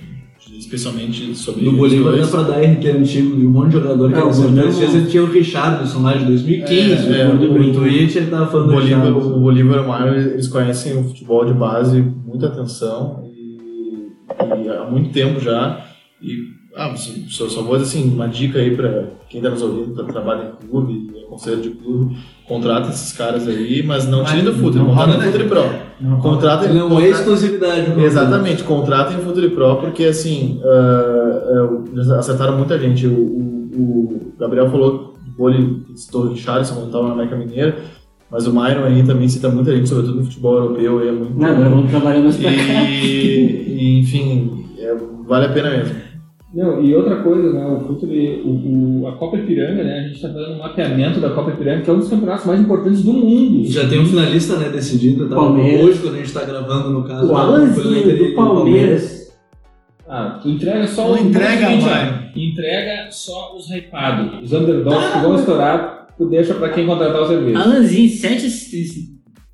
especialmente sobre No Bolívar dá pra dar RT antigo de um monte de jogador que É, o Esses dias ele tinha o Richardson lá de 2015, É, é, no o- Twitch ele tava O falando do Bolívar, o Bolívar e o Mário, eles conhecem o futebol de base com muita atenção e, e há muito tempo já. E ah, só, só vou dizer assim, uma dica aí para quem está nos ouvindo, tá, trabalha em clube, conselho de clube, contrata esses caras aí, mas não tirem do futebol, não contratem roda, o Futuri Pro. Contratem, Não é exclusividade. né? Exatamente, contratem o Futuri Pro porque assim, ah, eles acertaram muita gente. O, o- o Gabriel falou do vôlei, o Richardson quando estava na América Mineira, mas o Myron aí também cita muita gente, sobretudo no futebol europeu, é muito Não, agora vamos trabalhar mais e, e, enfim, é, vale a pena mesmo. Não, e outra coisa, né, o Futuri, o, o- a Copa Ipiranga, né, a gente está fazendo um mapeamento da Copa Ipiranga, que é um dos campeonatos mais importantes do mundo. Já tem um finalista né, decidido. Tá? Palmeiras. Hoje, quando a gente tá gravando, no caso. O foi Alanzinho do Palmeiras. Ah, tu entrega só Não os entrega, vai. Entrega só os hypados. Os underdogs que vão estourar, tu deixa pra quem contratar o serviço. Alanzinho, sete assistências.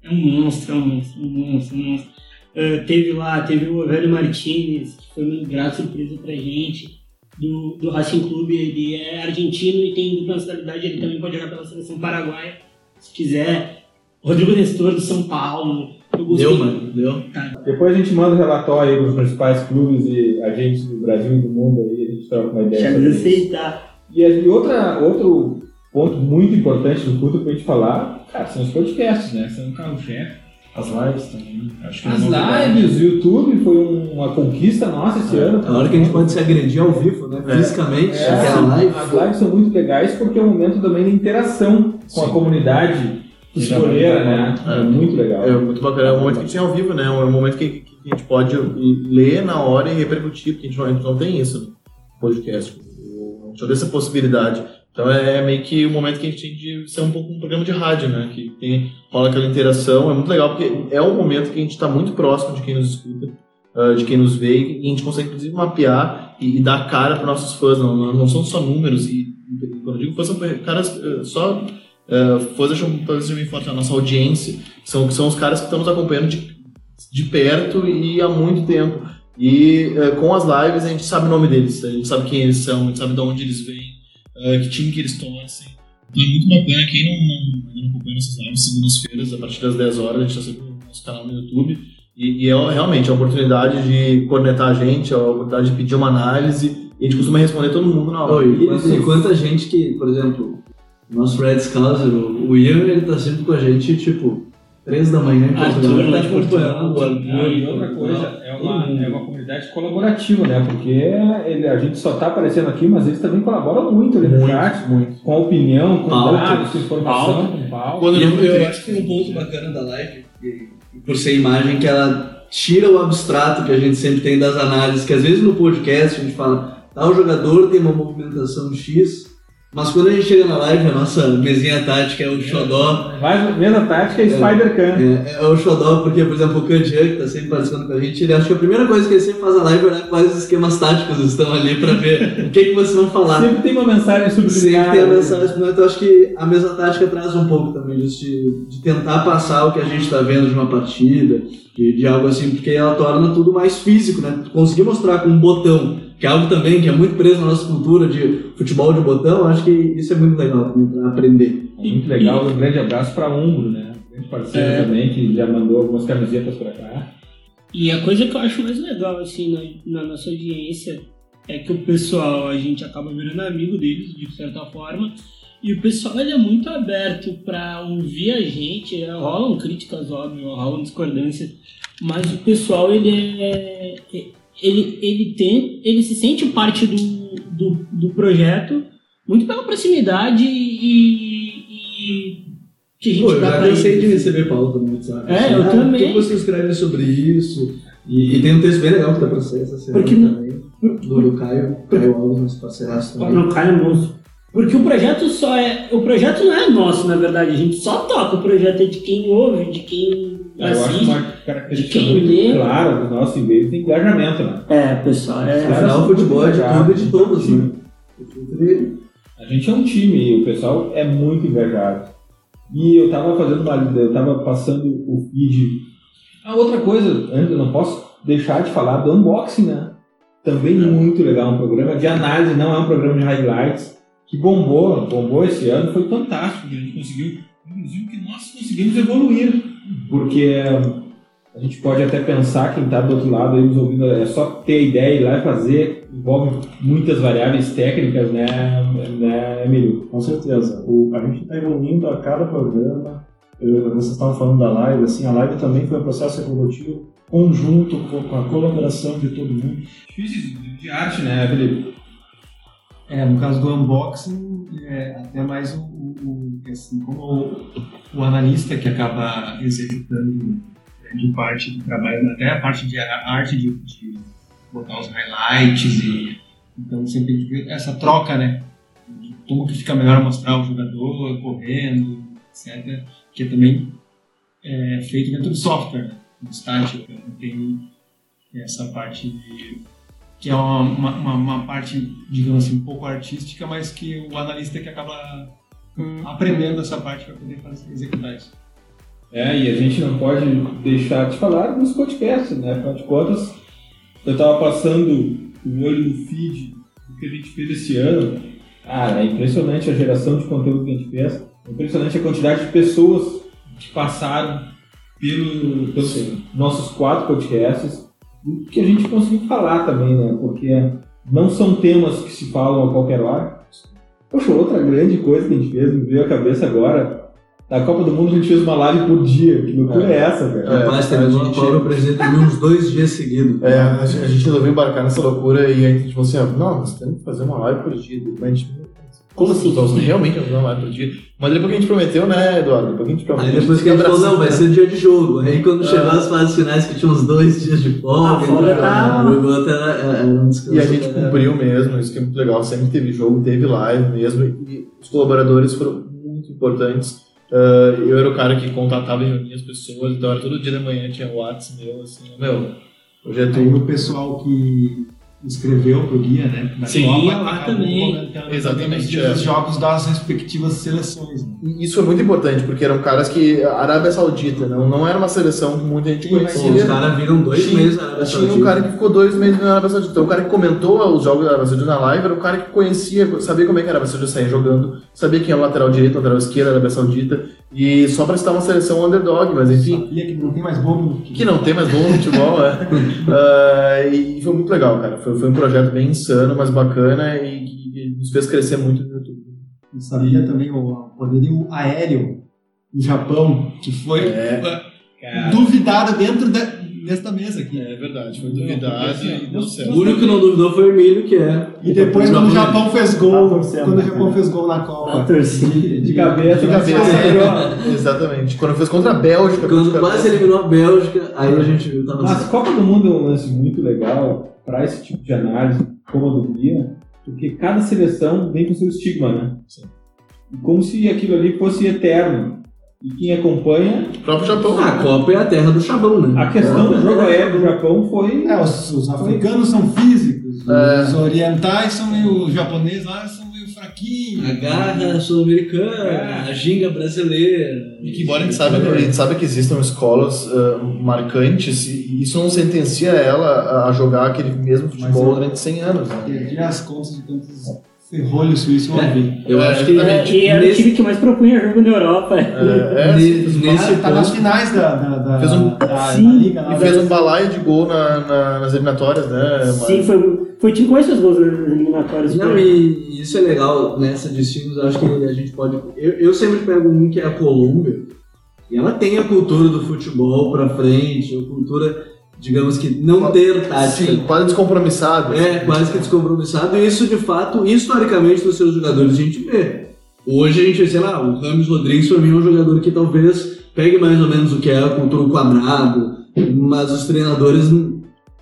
É um monstro, é um monstro, um monstro, um monstro. Ah, teve lá, teve o Velho Martinez, que foi uma grata surpresa pra gente. Do, do Racing Clube, ele é argentino e tem dupla nacionalidade, ele também pode jogar pela seleção paraguaia, se quiser. Rodrigo Nestor do São Paulo. Eu gostei. Deu, mano, deu. Depois a gente manda o relatório aí pros principais clubes e agentes do Brasil e do mundo aí, a gente troca uma ideia. Eu isso. aceitar. E, e outra, outro ponto muito importante do culto pra gente falar, cara, são os podcasts, né? São o carro-chefe. As lives também. Acho que é As lives, o YouTube foi um- uma conquista nossa esse ano. É a hora que a gente pode se agredir ao vivo, né? É. Fisicamente, É, live. As lives são muito legais porque é um momento também de interação com a Sim. comunidade escolher, né? É, É. muito legal. É muito bacana, é um momento que a gente tem ao vivo, né? É um momento que, que a gente pode ler na hora e repercutir, porque a gente não, a gente não tem isso no podcast. A gente não tem essa possibilidade. Então é meio que o momento que a gente tem de ser um pouco um programa de rádio, né? Que tem, rola aquela interação, é muito legal, porque é um momento que a gente está muito próximo de quem nos escuta, ah, de quem nos vê, e a gente consegue inclusive mapear e, e dar cara para nossos fãs, não, não, são só números, e, quando eu digo fãs, são caras eh, só Uh, foi deixa eu fazer bem forte a nossa audiência, são, são os caras que estão nos acompanhando de, de perto e há muito tempo. E uh, com as lives a gente sabe o nome deles, a gente sabe quem eles são, a gente sabe de onde eles vêm, uh, que time que eles torcem. Então é muito bacana, quem não, não, não acompanha nossas lives, segundas-feiras, a partir das 10 horas, a gente está sempre no nosso canal no YouTube. E, e é realmente a oportunidade de cornetar a gente, a oportunidade de pedir uma análise, e a gente costuma responder todo mundo na hora. E quanta, e quanta gente que, por exemplo, o nosso Red Scouser, o Ian, ele tá sempre com a gente, tipo, três da manhã em Arthur, Portugal, ele tá lá de Portugal. acompanhando o Arthur. Não, e outra coisa, é uma, é uma comunidade colaborativa, né? Porque ele, a gente só está aparecendo aqui, mas eles também colaboram muito ali no Muito, chat, muito. com opinião, com dados, com informação, com pauta. Quando eu, eu tem- acho que um ponto bacana da live, por ser imagem, que ela tira o abstrato que a gente sempre tem das análises, que às vezes no podcast a gente fala, tal jogador tem uma movimentação X, mas quando a gente chega na live, a nossa mesinha tática é o xodó, mesma tática é Spider-Can. é, é o xodó, porque, por exemplo, o Kanjian, que tá sempre participando com a gente, ele acha que a primeira coisa que ele sempre faz na live é olhar quais os esquemas táticos estão ali pra ver o que, que vocês vão falar. Sempre tem uma mensagem Sempre subliminar. tem a mensagem, mas eu acho que a mesma tática traz um pouco também disso, de, de tentar passar o que a gente está vendo de uma partida, de, de algo assim, porque ela torna tudo mais físico, né? Conseguir mostrar com um botão, que é algo também que é muito preso na nossa cultura de futebol de botão, acho que isso é muito legal aprender. Muito legal, um grande abraço para Umbro, né? Um grande parceiro É. também, que já mandou algumas camisetas para cá. E a coisa que eu acho mais legal, assim, na, na nossa audiência é que o pessoal, a gente acaba virando amigo deles, de certa forma, e o pessoal, ele é muito aberto para ouvir a gente, é, rolam críticas, óbvio, rolam discordâncias, mas o pessoal, ele é... Ele, ele, tem, ele se sente parte do, do, do projeto muito pela proximidade e, e que a gente Pô, eu já pra cansei de receber pauta no WhatsApp. É, eu ah, também. O que você escreve sobre isso? E, e tem um texto bem legal que tá pra sair essa semana Porque- também. Do, do Caio, Caio Alves, nosso parceiraço também. Não cai no monstro. Porque o projeto só é. O projeto não é nosso, na verdade. A gente só toca. O projeto é de quem ouve, de quem Eu acho assiste. uma característica muito lê. clara do nosso e-mail tem engajamento, né? É, pessoal, é. Afinal, o futebol é de tudo e de todos, né? A gente é um time e o pessoal é muito engajado. E eu tava fazendo uma. Eu tava passando o feed. Ah, outra coisa, antes eu não posso deixar de falar do unboxing, né? Também muito legal, um programa de análise, não é um programa de highlights, que bombou, bombou esse ano, foi fantástico, a gente conseguiu, inclusive que nós conseguimos evoluir, porque a gente pode até pensar, quem está do outro lado aí nos ouvindo, é só ter a ideia e ir lá e fazer, envolve muitas variáveis técnicas, né, né Emílio? Com certeza. O, a gente está evoluindo a cada programa. Eu- vocês estavam falando da live, assim, a live também foi um processo evolutivo conjunto com com a colaboração de todo mundo. Difícil de arte, né, Felipe? É, no caso do unboxing, é, até mais o, o- o- assim, como o, o analista que acaba executando grande parte do trabalho, até a parte de a arte de, de botar os highlights e então sempre essa troca, né? De como que fica melhor mostrar o jogador correndo, etc. Que é também é feito dentro do software, né? no então tem essa parte de que é uma, uma, uma- parte, digamos assim, um pouco artística, mas que o analista que acaba aprendendo essa parte para poder fazer, executar isso. É, e a gente não pode deixar de falar dos podcasts, né? Afinal de contas, eu tava passando o olho no feed do que a gente fez esse ano. Ah, é impressionante a geração de conteúdo que a gente fez. É impressionante a quantidade de pessoas que passaram pelo, pelos nossos quatro podcasts. E que a gente conseguiu falar também, né? Porque não são temas que se falam a qualquer hora. Poxa, outra grande coisa que a gente fez, me veio à cabeça agora, na Copa do Mundo a gente fez uma live por dia. Que loucura é, essa, cara? Rapaz, É, terminou a a gente- Copa, o presidente dormiu uns dois dias seguidos. É, a gente, resolveu embarcar nessa loucura e a gente falou assim, não, nós temos que fazer uma live por dia. Mas a gente, Como assim? Nós realmente vamos fazer uma live por dia. Mas depois que a gente prometeu, né, Eduardo? Depois que a gente prometeu. Aí depois que a gente falou, não, vai ser dia de jogo. Aí quando chegou as fases finais, que tinha uns dois dias de folga, Ah, folga tá- o outro era, era um descanso. E a gente cumpriu mesmo, isso que é muito legal. Sempre teve jogo, teve live mesmo. E os colaboradores foram muito importantes. Ah, eu era o cara que contatava e reunia as pessoas, então era todo dia da manhã tinha o WhatsApp meu, assim, meu, hoje é Aí tu. o pessoal que escreveu pro guia, né? Da Sim, Copa, lá também. comentando Exatamente, os é. dos jogos das respectivas seleções. né? Isso foi muito importante, porque eram caras que. A Arábia Saudita, não, não era uma seleção que muita gente Pô, conhecia. os caras viram dois Tinha- meses na Arábia Tinha um Saudita. cara que ficou dois meses na Arábia Saudita. Então, o cara que comentou os jogos da Arábia Saudita na live era o cara que conhecia, sabia como é que a Arábia Saudita saía jogando, sabia quem é o lateral direito, lateral esquerdo da Arábia Saudita, e só pra citar uma seleção underdog, mas enfim, Sabia que não tem mais do que não tem mais bom no futebol, é. Ah, e foi muito legal, cara. Foi, foi um projeto bem insano, mas bacana e que nos fez crescer muito no YouTube. E sabia também o poderio aéreo do Japão, que foi É. duvidado dentro da- desta mesa aqui. É verdade, foi duvidado e deu O certo. único que não duvidou foi o Emílio, que é. E depois, quando o Japão fez Tá gol, torcendo, quando o né? Japão fez gol na A Copa, torcida. De cabeça, De cabeça. Exatamente. Quando fez contra a Bélgica. Quando quase eliminou a Bélgica, aí a gente viu, tava Mas Copa do Mundo é um lance muito legal para esse tipo de análise, como a do Guia, porque cada seleção vem com seu estigma, né? Sim. E como se aquilo ali fosse eterno. E quem acompanha, O próprio Japão. A Copa é a terra do chavão, né? a questão do jogo aéreo do Japão foi. É, os, os africanos são físicos, É. os orientais são meio. Os japoneses lá são meio fraquinhos. A garra sul-americana, a ginga brasileira. E que embora a gente saiba, a gente sabe que existam escolas ah, marcantes, e isso não sentencia ela a- jogar aquele mesmo futebol Mas- durante 100 anos. Né? Perdi as contas de quantos ferrolhos suíços eu ouvi. Eu É, acho que exatamente. E era o nesse, time que mais propunha jogo na Europa. É, é, nesse tá nas finais da, da, da, Fez um- da, da Sim. liga lá. E fez um balaio de gol na- na- nas eliminatórias, né? Sim, foi, foi o time com mais seus gols nas eliminatórias. Não, e isso é legal nessa de estilos, eu acho que a gente pode. Eu, eu sempre pego um que é a Colômbia, e ela tem a cultura do futebol pra frente, a cultura digamos que, não ter tática. Sim, quase descompromissado. É, quase que descompromissado. E isso, de fato, historicamente, dos seus jogadores a gente vê. Hoje a gente, sei lá, o Ramos Rodrigues, pra mim, é um jogador que talvez pegue mais ou menos o que é a cultura quadrado, mas os treinadores.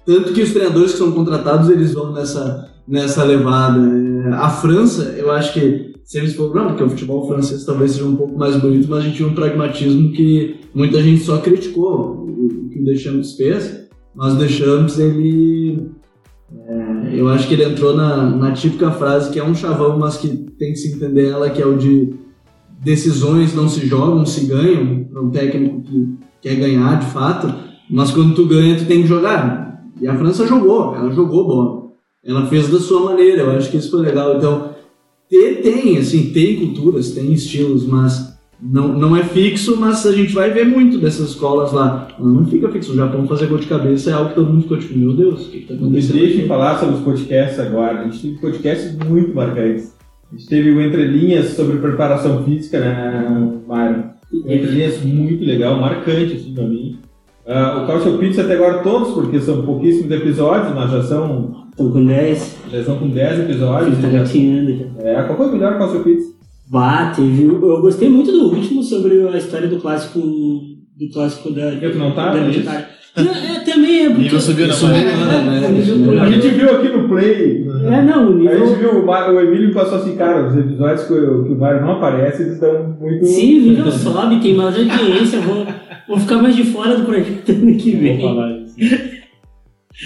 Tanto que os treinadores que são contratados, eles vão nessa, nessa levada. É, A França, eu acho que se não, porque o futebol francês talvez seja um pouco mais bonito, mas a gente tinha um pragmatismo que muita gente só criticou o que o Deschamps fez, mas o Deschamps, ele. é, eu acho que ele entrou na, na típica frase que é um chavão, mas que tem que se entender ela, que é o de decisões não se jogam, se ganham, para um técnico que quer ganhar de fato, mas quando tu ganha, tu tem que jogar. E a França jogou, ela jogou bola. Ela fez da sua maneira, eu acho que isso foi legal. Então, tem, tem, assim, tem culturas, tem estilos, mas não, não é fixo, mas a gente vai ver muito dessas escolas lá. Não fica fixo. O Japão fazer gol de cabeça é algo que todo mundo ficou tipo, meu Deus, o que, que tá Me acontecendo? deixem falar sobre os podcasts agora. A gente teve podcasts muito marcantes. A gente teve o Entre Linhas sobre preparação física, né, Mário? Entre Linhas muito legal, marcante, assim, pra mim. Ah, o Calcio Pizza até agora todos, porque são pouquíssimos episódios, nós já são, Tô com 10, já são com 10 episódios. tô né? gatinhando já. É, qual foi o melhor Calcio Pizza? Bah, teve. Eu gostei muito do último sobre a história do clássico. Do clássico da. Eu que não tá, da é isso? Não, é, também é porque. Nível subiu na é, né? É, nível- A gente viu aqui no Play. É, não, o A gente nível. viu o, o Emílio passou assim, cara, os episódios que o, que o Mário não aparece, eles dão muito. Sim, o nível sobe, tem mais audiência, vou, vou ficar mais de fora do projeto ano que Vou vem. falar isso.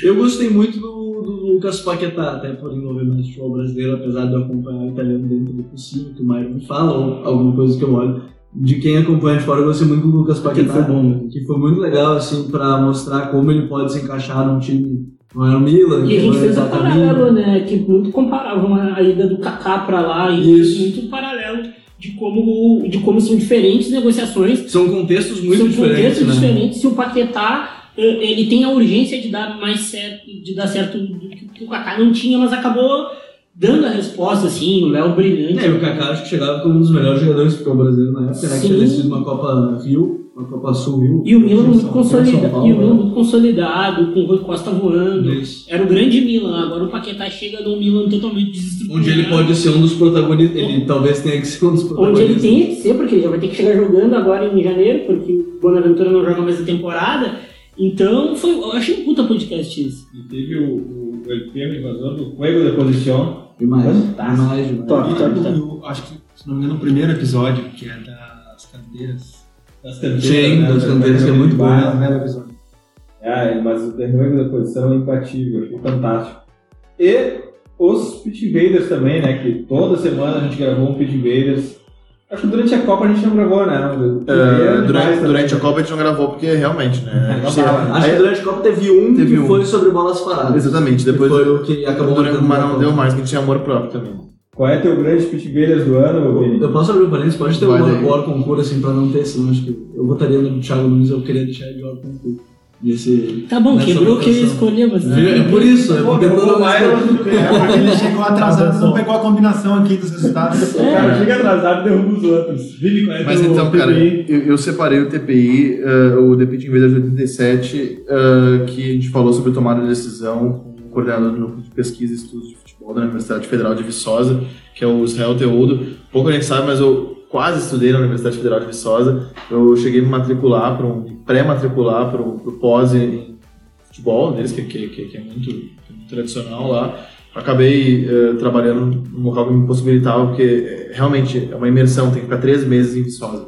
Eu gostei muito do, do Lucas Paquetá, até por envolver mais futebol brasileiro, apesar de eu acompanhar o italiano dentro do possível, que o Mário me fala, ou alguma coisa que eu olho. De quem acompanha de fora, eu gostei muito do Lucas Que Paquetá. foi bom, né? que foi muito legal, assim, pra mostrar como ele pode se encaixar num time. Não é o Milan, E a que gente é fez um paralelo, né? Que muito comparava a ida do Kaká pra lá e Isso. muito paralelo de como, de como são diferentes negociações, São contextos muito são diferentes, contextos né? diferentes. Se o Paquetá ele tem a urgência de dar mais certo, de dar certo do que, o Kaká não tinha, mas acabou dando a resposta, assim, o Léo brilhante. É, e o Kaká acho que chegava como um dos melhores jogadores do futebol brasileiro na época, né? Que tinha vencido uma Copa Rio, uma Copa Sul Rio. E o Milan muito consolidado, Paulo, e o Milan né? muito consolidado, com o Rui Costa voando. Isso. Era o grande Milan, agora o Paquetá chega num Milan totalmente desestruturado. Onde ele pode ser um dos protagonistas, ele talvez tenha que ser um dos Onde protagonistas. ele tem que ser, porque ele já vai ter que chegar jogando agora em janeiro, porque o Bonaventura não joga mais a temporada. Então, foi, eu achei um puta podcast isso. E teve o, o, el tema invasor do Juego de Posición. Demais, Fantástico. demais, demais. Top, E top, top. eu, eu acho que, se não me engano, o primeiro episódio, que é das canteiras. Das canteiras, Sim, né, das canteiras, que é muito bom. Mas, belo episódio. É, mas o Juego de Posição é imbatível, achei fantástico. E os Pit Invaders também, né? Que toda semana a gente gravou um Pit Invaders. Acho que durante a Copa a gente não gravou, né? Não, É, demais durante, durante a Copa a gente não gravou porque realmente, né? Não dava. Acho que Aí- durante a Copa teve um Teve que um. foi sobre bolas paradas. Exatamente, Que depois foi o que acabou mas marcando a não deu mais, que a gente tinha amor próprio também. Qual é teu grande Pit Invaders do ano, Vini? Eu posso abrir um parênteses? Pode ter Vai daí. bola concurso assim pra não ter, senão acho que eu votaria no Thiago Nunes, eu queria deixar ele de concurso. Nesse... Tá bom, Nessa quebrou o que eu escolhi, mas. É por isso, é porque toda mais É, ele chegou atrasado, não pegou a combinação aqui dos resultados. O cara chega atrasado e derruba os outros. Vini, é Mas então, cara, TPI? eu, eu separei o TPI, eh, o The Pitch Invaders de 87, eh, que a gente falou sobre tomada de decisão com o coordenador do núcleo de pesquisa e estudos de futebol da Universidade Federal de Viçosa, que é o Israel Teudo. Pouco a gente sabe, mas eu quase estudei na Universidade Federal de Viçosa. Eu cheguei a me matricular, para um pré-matricular para o pós em futebol deles, que, que, que, é muito, tradicional lá. Acabei eh, trabalhando num local que me possibilitava, porque eh, realmente é uma imersão, tem que ficar três meses em Viçosa.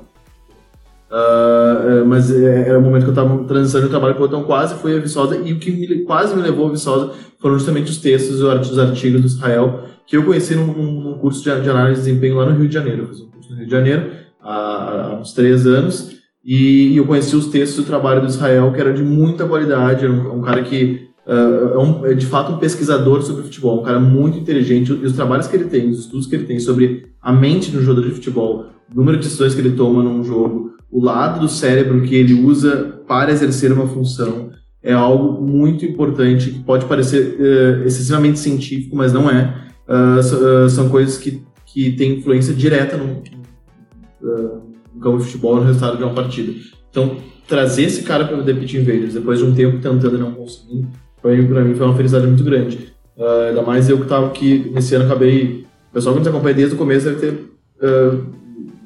Eh, mas era o momento que eu estava transição de trabalho, então quase fui a Viçosa, e o que me- quase me levou a Viçosa foram justamente os textos, os art- os artigos do Israel, que eu conheci num- num curso de, de análise de desempenho lá no Rio de Janeiro. Eu fiz um curso no Rio de Janeiro há, há uns três anos, e, eu conheci os textos do trabalho do Israel, que era de muita qualidade, era um, um cara que ah, é, um- é de fato um pesquisador sobre futebol, um cara muito inteligente, e os trabalhos que ele tem, os estudos que ele tem sobre a mente do jogador de futebol, o número de decisões que ele toma num jogo, o lado do cérebro que ele usa para exercer uma função, é algo muito importante, que pode parecer eh, excessivamente científico, mas não é. Ah, são coisas que, que têm influência direta no, ah, no campo de futebol, no resultado de uma partida. Então, trazer esse cara para o The Pitch Invaders, depois de um tempo tentando e não conseguindo, pra mim, foi uma felicidade muito grande. Uh, ainda mais eu que tava aqui, nesse ano acabei. O pessoal que nos acompanha desde o começo deve ter uh,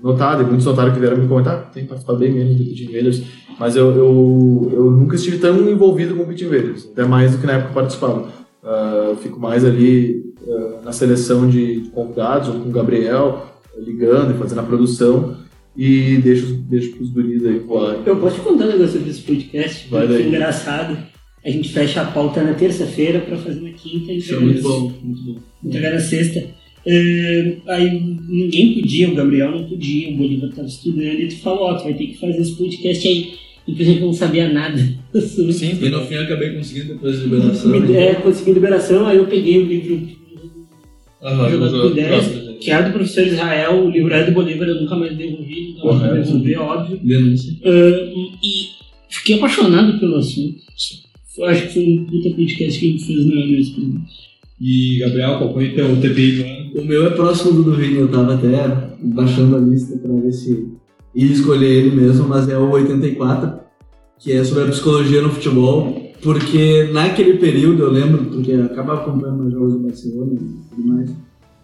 notado, e muitos notaram que vieram me comentar, tem participado bem menos do Pitch Invaders, mas eu, eu, eu nunca estive tão envolvido com o Pitch Invaders, até mais do que na época que participava. Uh, fico mais ali na seleção de convidados, ou com o Gabriel, ligando e fazendo a produção, e deixo, deixo pros guris aí voar. Eu posso te contar um negócio desse podcast? Vai que daí. engraçado. A gente fecha a pauta na terça-feira para fazer na quinta e Isso é muito bom, muito bom. entregar na sexta. É, aí ninguém podia, o Gabriel não podia, o Bolívar estava estudando, e tu falou, ó, tu vai ter que fazer esse podcast aí. E por exemplo, eu não sabia nada sobre Sim, e no fim eu acabei conseguindo depois da liberação. É, consegui liberação, aí eu peguei o livro Jogando com ideias, próximo, que era do professor Israel, o livro é do Bolívar, eu nunca mais devolvi, nunca mais vou Correto. devolver, óbvio. Denúncia. Ah, e fiquei apaixonado pelo assunto. Eu acho que foi um puta podcast que a gente fez na programa. E, Gabriel, qual foi teu TPI do ano? O meu é próximo do do Vini, eu tava até baixando a lista pra ver se ia escolher ele mesmo, mas é o 84, que é sobre a psicologia no futebol, porque naquele período, eu lembro, porque eu acabava acompanhando os jogos do Barcelona e tudo mais,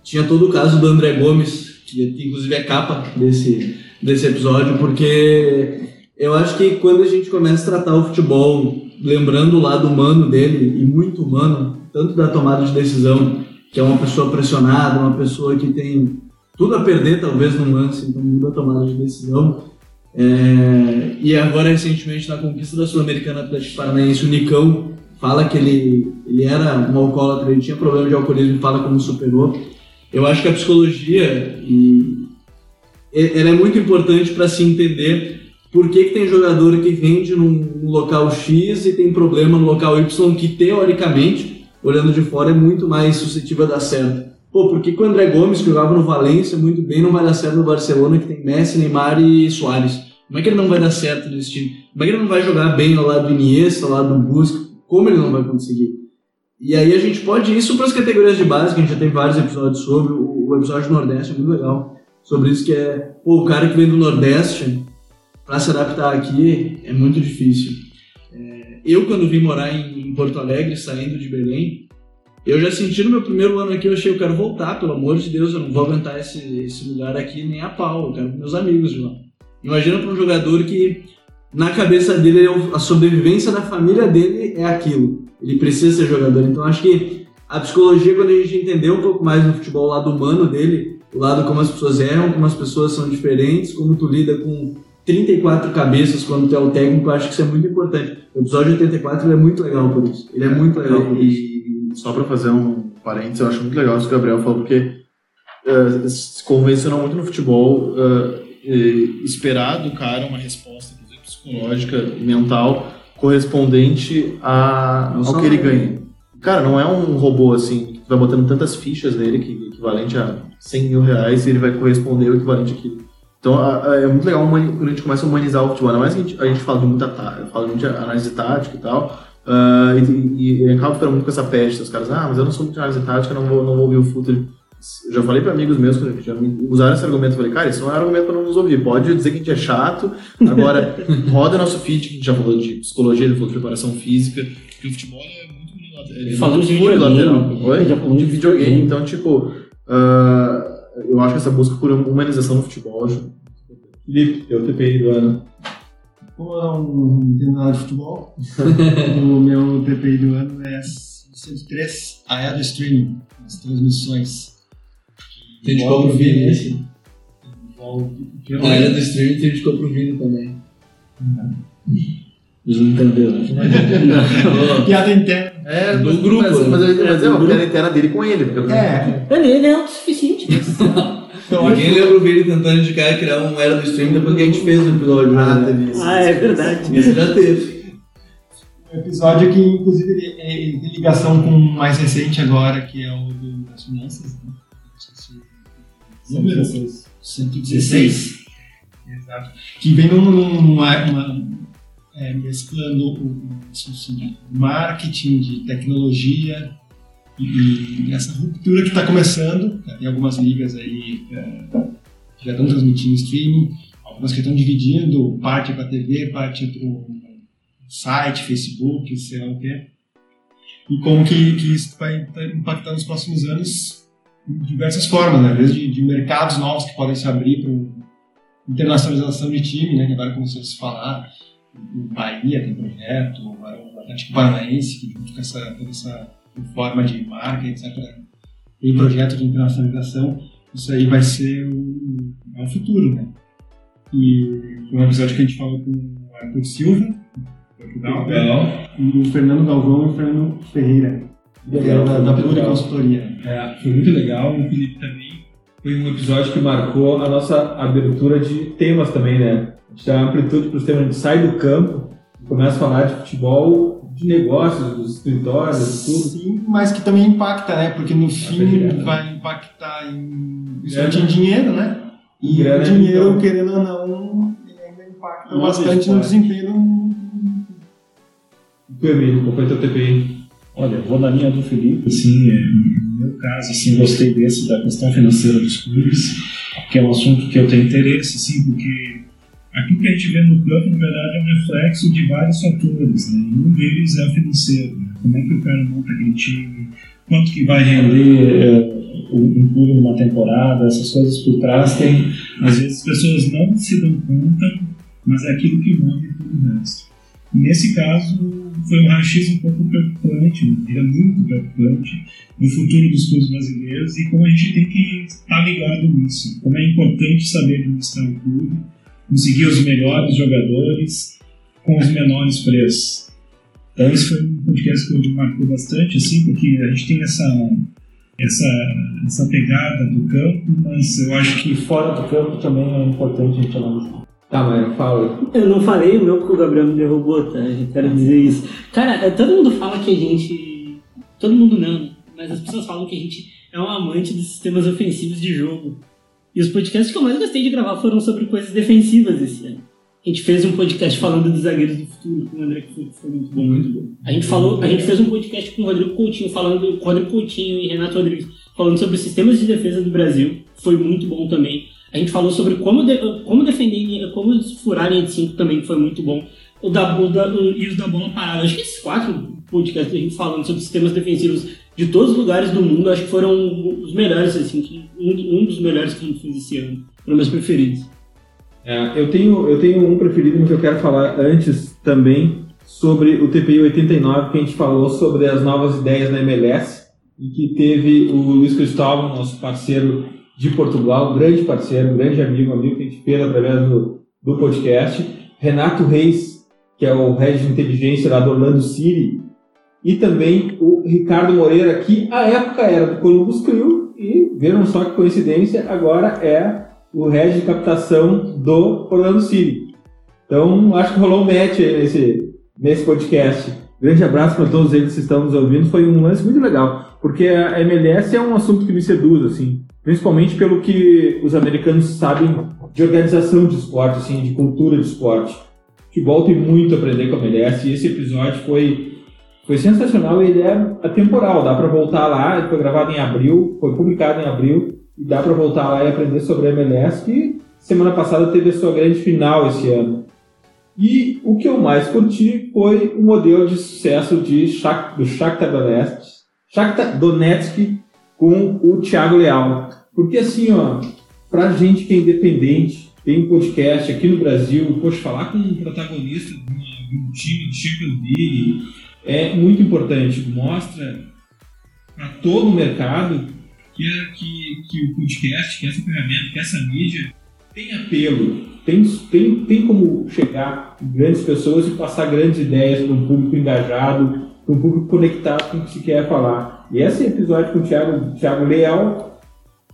tinha todo o caso do André Gomes, que inclusive é capa desse, desse episódio, porque eu acho que quando a gente começa a tratar o futebol lembrando o lado humano dele, e muito humano, tanto da tomada de decisão, que é uma pessoa pressionada, uma pessoa que tem tudo a perder, talvez, num lance, então muda a tomada de decisão. É, e agora, recentemente, na conquista da Sul-Americana Atlético Paranaense, o Nicão fala que ele, ele era um alcoólatra, ele tinha problema de alcoolismo fala como superou. Eu acho que a psicologia e, ela é muito importante para se entender por que, que tem jogador que rende num local X e tem problema no local Y que, teoricamente, olhando de fora, é muito mais suscetível a dar certo. Pô, por que, que o André Gomes, que jogava no Valência muito bem, não vai dar certo no Barcelona, que tem Messi, Neymar e Soares? Como é que ele não vai dar certo nesse time? Como é que ele não vai jogar bem ao lado do Iniesta, ao lado do Busquets? Como ele não vai conseguir? E aí a gente pode isso para as categorias de base, que a gente já tem vários episódios sobre. O, o episódio do Nordeste é muito legal. Sobre isso que é, pô, o cara que vem do Nordeste, para se adaptar aqui, é muito difícil. É, eu, quando vim morar em, em Porto Alegre, saindo de Belém, eu já senti no meu primeiro ano aqui, eu achei, eu quero voltar, pelo amor de Deus, eu não vou aguentar esse, esse lugar aqui nem a pau, eu quero meus amigos de lá. Imagina para um jogador que, na cabeça dele, é a sobrevivência da família dele é aquilo. Ele precisa ser jogador. Então, acho que a psicologia, quando a gente entender um pouco mais no futebol, o lado humano dele, o lado como as pessoas erram, como as pessoas são diferentes, como tu lida com 34 cabeças quando tu é o técnico, acho que isso é muito importante. O episódio 84 ele é muito legal por isso. Ele é muito legal por isso. E só pra fazer um parênteses, eu acho muito legal isso que o Gabriel falou, porque eh, se convencionou muito no futebol eh, esperar do cara uma resposta, inclusive psicológica, mental, correspondente a, Não ao que ele não. ganha. Cara, não é um robô assim, que vai botando tantas fichas nele, que é equivalente a 100 mil reais, e ele vai corresponder ao equivalente àquilo. Então a- a- é muito legal quando a gente começa a humanizar o futebol, ainda mais que a gente, a gente fala de muita fala de análise tática e tal, ah, e, e, e acaba ficando muito com essa peste, os caras, ah, mas eu não sou muito de análise tática, não vou, não vou ouvir o futebol. Eu já falei para amigos meus que já me usaram esse argumento, eu falei, cara, isso não é argumento para não nos ouvir, pode dizer que a gente é chato, agora roda nosso feed, que a gente já falou de psicologia, ele falou de preparação física, que o futebol é muito unilateral. é Falamos de videogame. unilateral. Oi? De de videogame, então, tipo, ah, eu acho que essa busca por humanização no futebol. Felipe, teu TPI do ano. Como eu não entendo nada de futebol, o meu TPI do ano é 103, a era do streaming, as transmissões. Tem de compra o Vini esse? Envolve- A era do streaming tem de compra o Vini também. Eles não entenderam. Piada interna. É, Do grupo, Mas, né? mas, mas, É, uma piada interna dele com ele. Porque É, Ele, ele é autossuficiente. então Ninguém lembra o Vini tentando indicar criar um era do streaming depois que a gente fez o episódio. Ah, né? teve isso. ah, é verdade. Esse já teve. um episódio que, inclusive, ele, é- tem ligação com o mais recente agora, que é o do- das finanças. Número 116. Exato. Que vem num- numa, uma, é, mesclando o, assim, de marketing, de tecnologia e, e essa ruptura que está começando. Tem algumas ligas aí é, que já estão transmitindo streaming, Mas que estão dividindo parte para TV, parte para o site, Facebook, sei lá o quê. E como que, que isso vai impactar nos próximos anos diversas formas, né? Desde de mercados novos que podem se abrir para internacionalização de time, né? Que agora começou a se falar. O Bahia tem projeto, o Atlético Paranaense, que junto com essa, toda essa forma de marca, etc., tem projeto de internacionalização. Isso aí vai ser o, é o futuro, né? E foi um episódio que a gente falou com o Arthur Silva, né? e o Fernando Galvão e o Fernando Ferreira, Legal, da, da Pluri. Consultoria. É, foi muito legal. O Felipe também foi um episódio que marcou a nossa abertura de temas também, né? A gente dá amplitude para os temas, a gente sai do campo e começa a falar de futebol, de negócios, dos escritórios, de tudo. Sim, mas que também impacta, né? Porque no fim vai impactar em, em dinheiro, né? E Grana, o dinheiro, então. querendo ou não, ele ainda impacta Uma bastante vez, no desempenho. Tu, Emílio, qual foi teu TPI? Olha, vou na linha do Felipe, assim, é, no meu caso, assim, gostei desse da questão financeira dos clubes, que é um assunto que eu tenho interesse, assim, porque aquilo que a gente vê no campo, na verdade, é um reflexo de vários fatores, né? Um deles é o financeiro, né? Como é que o cara monta aquele time, quanto que vai render é, um clube numa temporada, essas coisas por trás tem, às vezes as pessoas não se dão conta, mas é aquilo que move todo o resto. Nesse caso, foi um raio-x um pouco preocupante, né? é muito preocupante no futuro dos clubes brasileiros e como a gente tem que estar ligado nisso. Como é importante saber administrar um clube, conseguir os melhores jogadores com os menores preços. Então, esse foi um podcast que me marcou bastante, assim, porque a gente tem essa, essa, essa pegada do campo, mas eu acho que fora do campo também é importante a gente analisar. Tá, Maia, fala. Eu não falei o meu porque o Gabriel me derrubou, tá? Eu quero dizer isso. Cara, é, todo mundo fala que a gente. Todo mundo não, né? Mas as pessoas falam que a gente é um amante dos sistemas ofensivos de jogo. E os podcasts que eu mais gostei de gravar foram sobre coisas defensivas esse ano. A gente fez um podcast falando dos zagueiros do futuro com o André que foi, foi muito bom. Muito bom. A gente falou, a gente fez um podcast com o Rodrigo Coutinho falando, com o Rodrigo Coutinho e Renato Rodrigues falando sobre os sistemas de defesa do Brasil. Foi muito bom também. A gente falou sobre como, de- como defender, como furar a linha de 5 também, que foi muito bom. O da, o da, o- e os da bola parada. Acho que esses quatro podcasts a gente falando sobre sistemas defensivos de todos os lugares do mundo, acho que foram os melhores, assim, que- um, um dos melhores que a gente fez esse ano. Foram meus preferidos. É, eu, tenho, eu tenho um preferido, mas eu quero falar antes também sobre o TPI 89, que a gente falou sobre as novas ideias na MLS e que teve o Luiz Cristóvão, nosso parceiro de Portugal, grande parceiro, grande amigo, amigo que a gente fez através do, do podcast, Renato Reis, que é o head de inteligência lá do Orlando City, e também o Ricardo Moreira, que à época era do Columbus Crew, e viram só que coincidência, agora é o head de captação do Orlando City. Então, acho que rolou um match aí nesse, nesse podcast. Grande abraço para todos eles que estão nos ouvindo. Foi um lance muito legal, porque a MLS é um assunto que me seduz, assim, principalmente pelo que os americanos sabem de organização de esporte, assim, de cultura de esporte. Futebol tem muito a aprender com a MLS e esse episódio foi foi sensacional ele é atemporal, dá para voltar lá, ele foi gravado em abril, foi publicado em abril, e dá para voltar lá e aprender sobre a MLS, que semana passada teve a sua grande final esse ano. E o que eu mais curti foi o modelo de sucesso de Shak, do Shakhtar Donetsk, Shakhtar Donetsk com o Thiago Leal. Porque assim, ó, pra gente que é independente, tem um podcast aqui no Brasil, poxa, falar com um protagonista de, um time de Champions League é muito importante. Mostra para todo o mercado que, é- que, que o podcast, que essa ferramenta, que essa mídia tem apelo, tem, tem, tem como chegar grandes pessoas e passar grandes ideias para um público engajado, para um público conectado com o que se quer falar. E esse episódio com o Thiago, Thiago Leal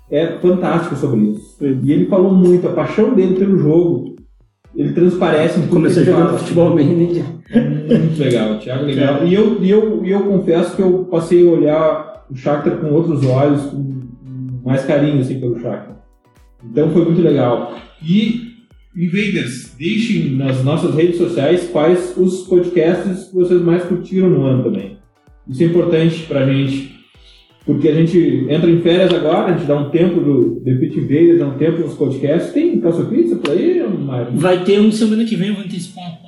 é fantástico sobre isso. E ele falou muito, a paixão dele pelo jogo, ele transparece tudo Começou jogando futebol bem, né? Muito legal, Thiago legal. E eu, e, eu, e eu confesso que eu passei a olhar o Shakhtar com outros olhos, com mais carinho assim, pelo Shakhtar. Então foi muito legal. E, Invaders, deixem nas nossas redes sociais quais os podcasts que vocês mais curtiram no ano também. Isso é importante pra gente porque a gente entra em férias agora, a gente dá um tempo do The Pit Invaders, dá um tempo nos podcasts. Tem calça pizza por aí, Mário? Vai ter um semana que vem, eu vou antecipar a.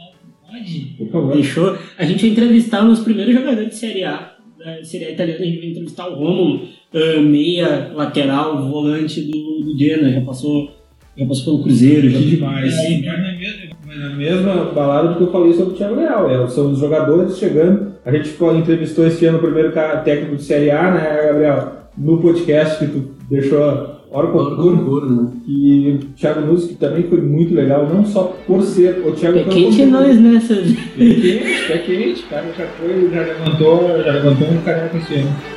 Pode? Por favor. Fechou? A gente vai entrevistar os primeiros jogadores de Série A. Da Série A italiana, a gente vai entrevistar o Romulo, ah, meia, lateral, volante do, do Genoa. Já passou, já passou pelo Cruzeiro. Já demais. É, mas na mesma- mas na Na mesma balada do que eu falei sobre o Thiago Leal. É, são os jogadores chegando. A gente entrevistou esse ano o primeiro cara técnico de Série A, né, Gabriel? No podcast que tu deixou hora concurso. né? E o Thiago Nunes, que também foi muito legal, não só por ser o Thiago É quente nós nessa. Pé quente, pé quente, o cara já foi, já levantou, já levantou um careca esse ano.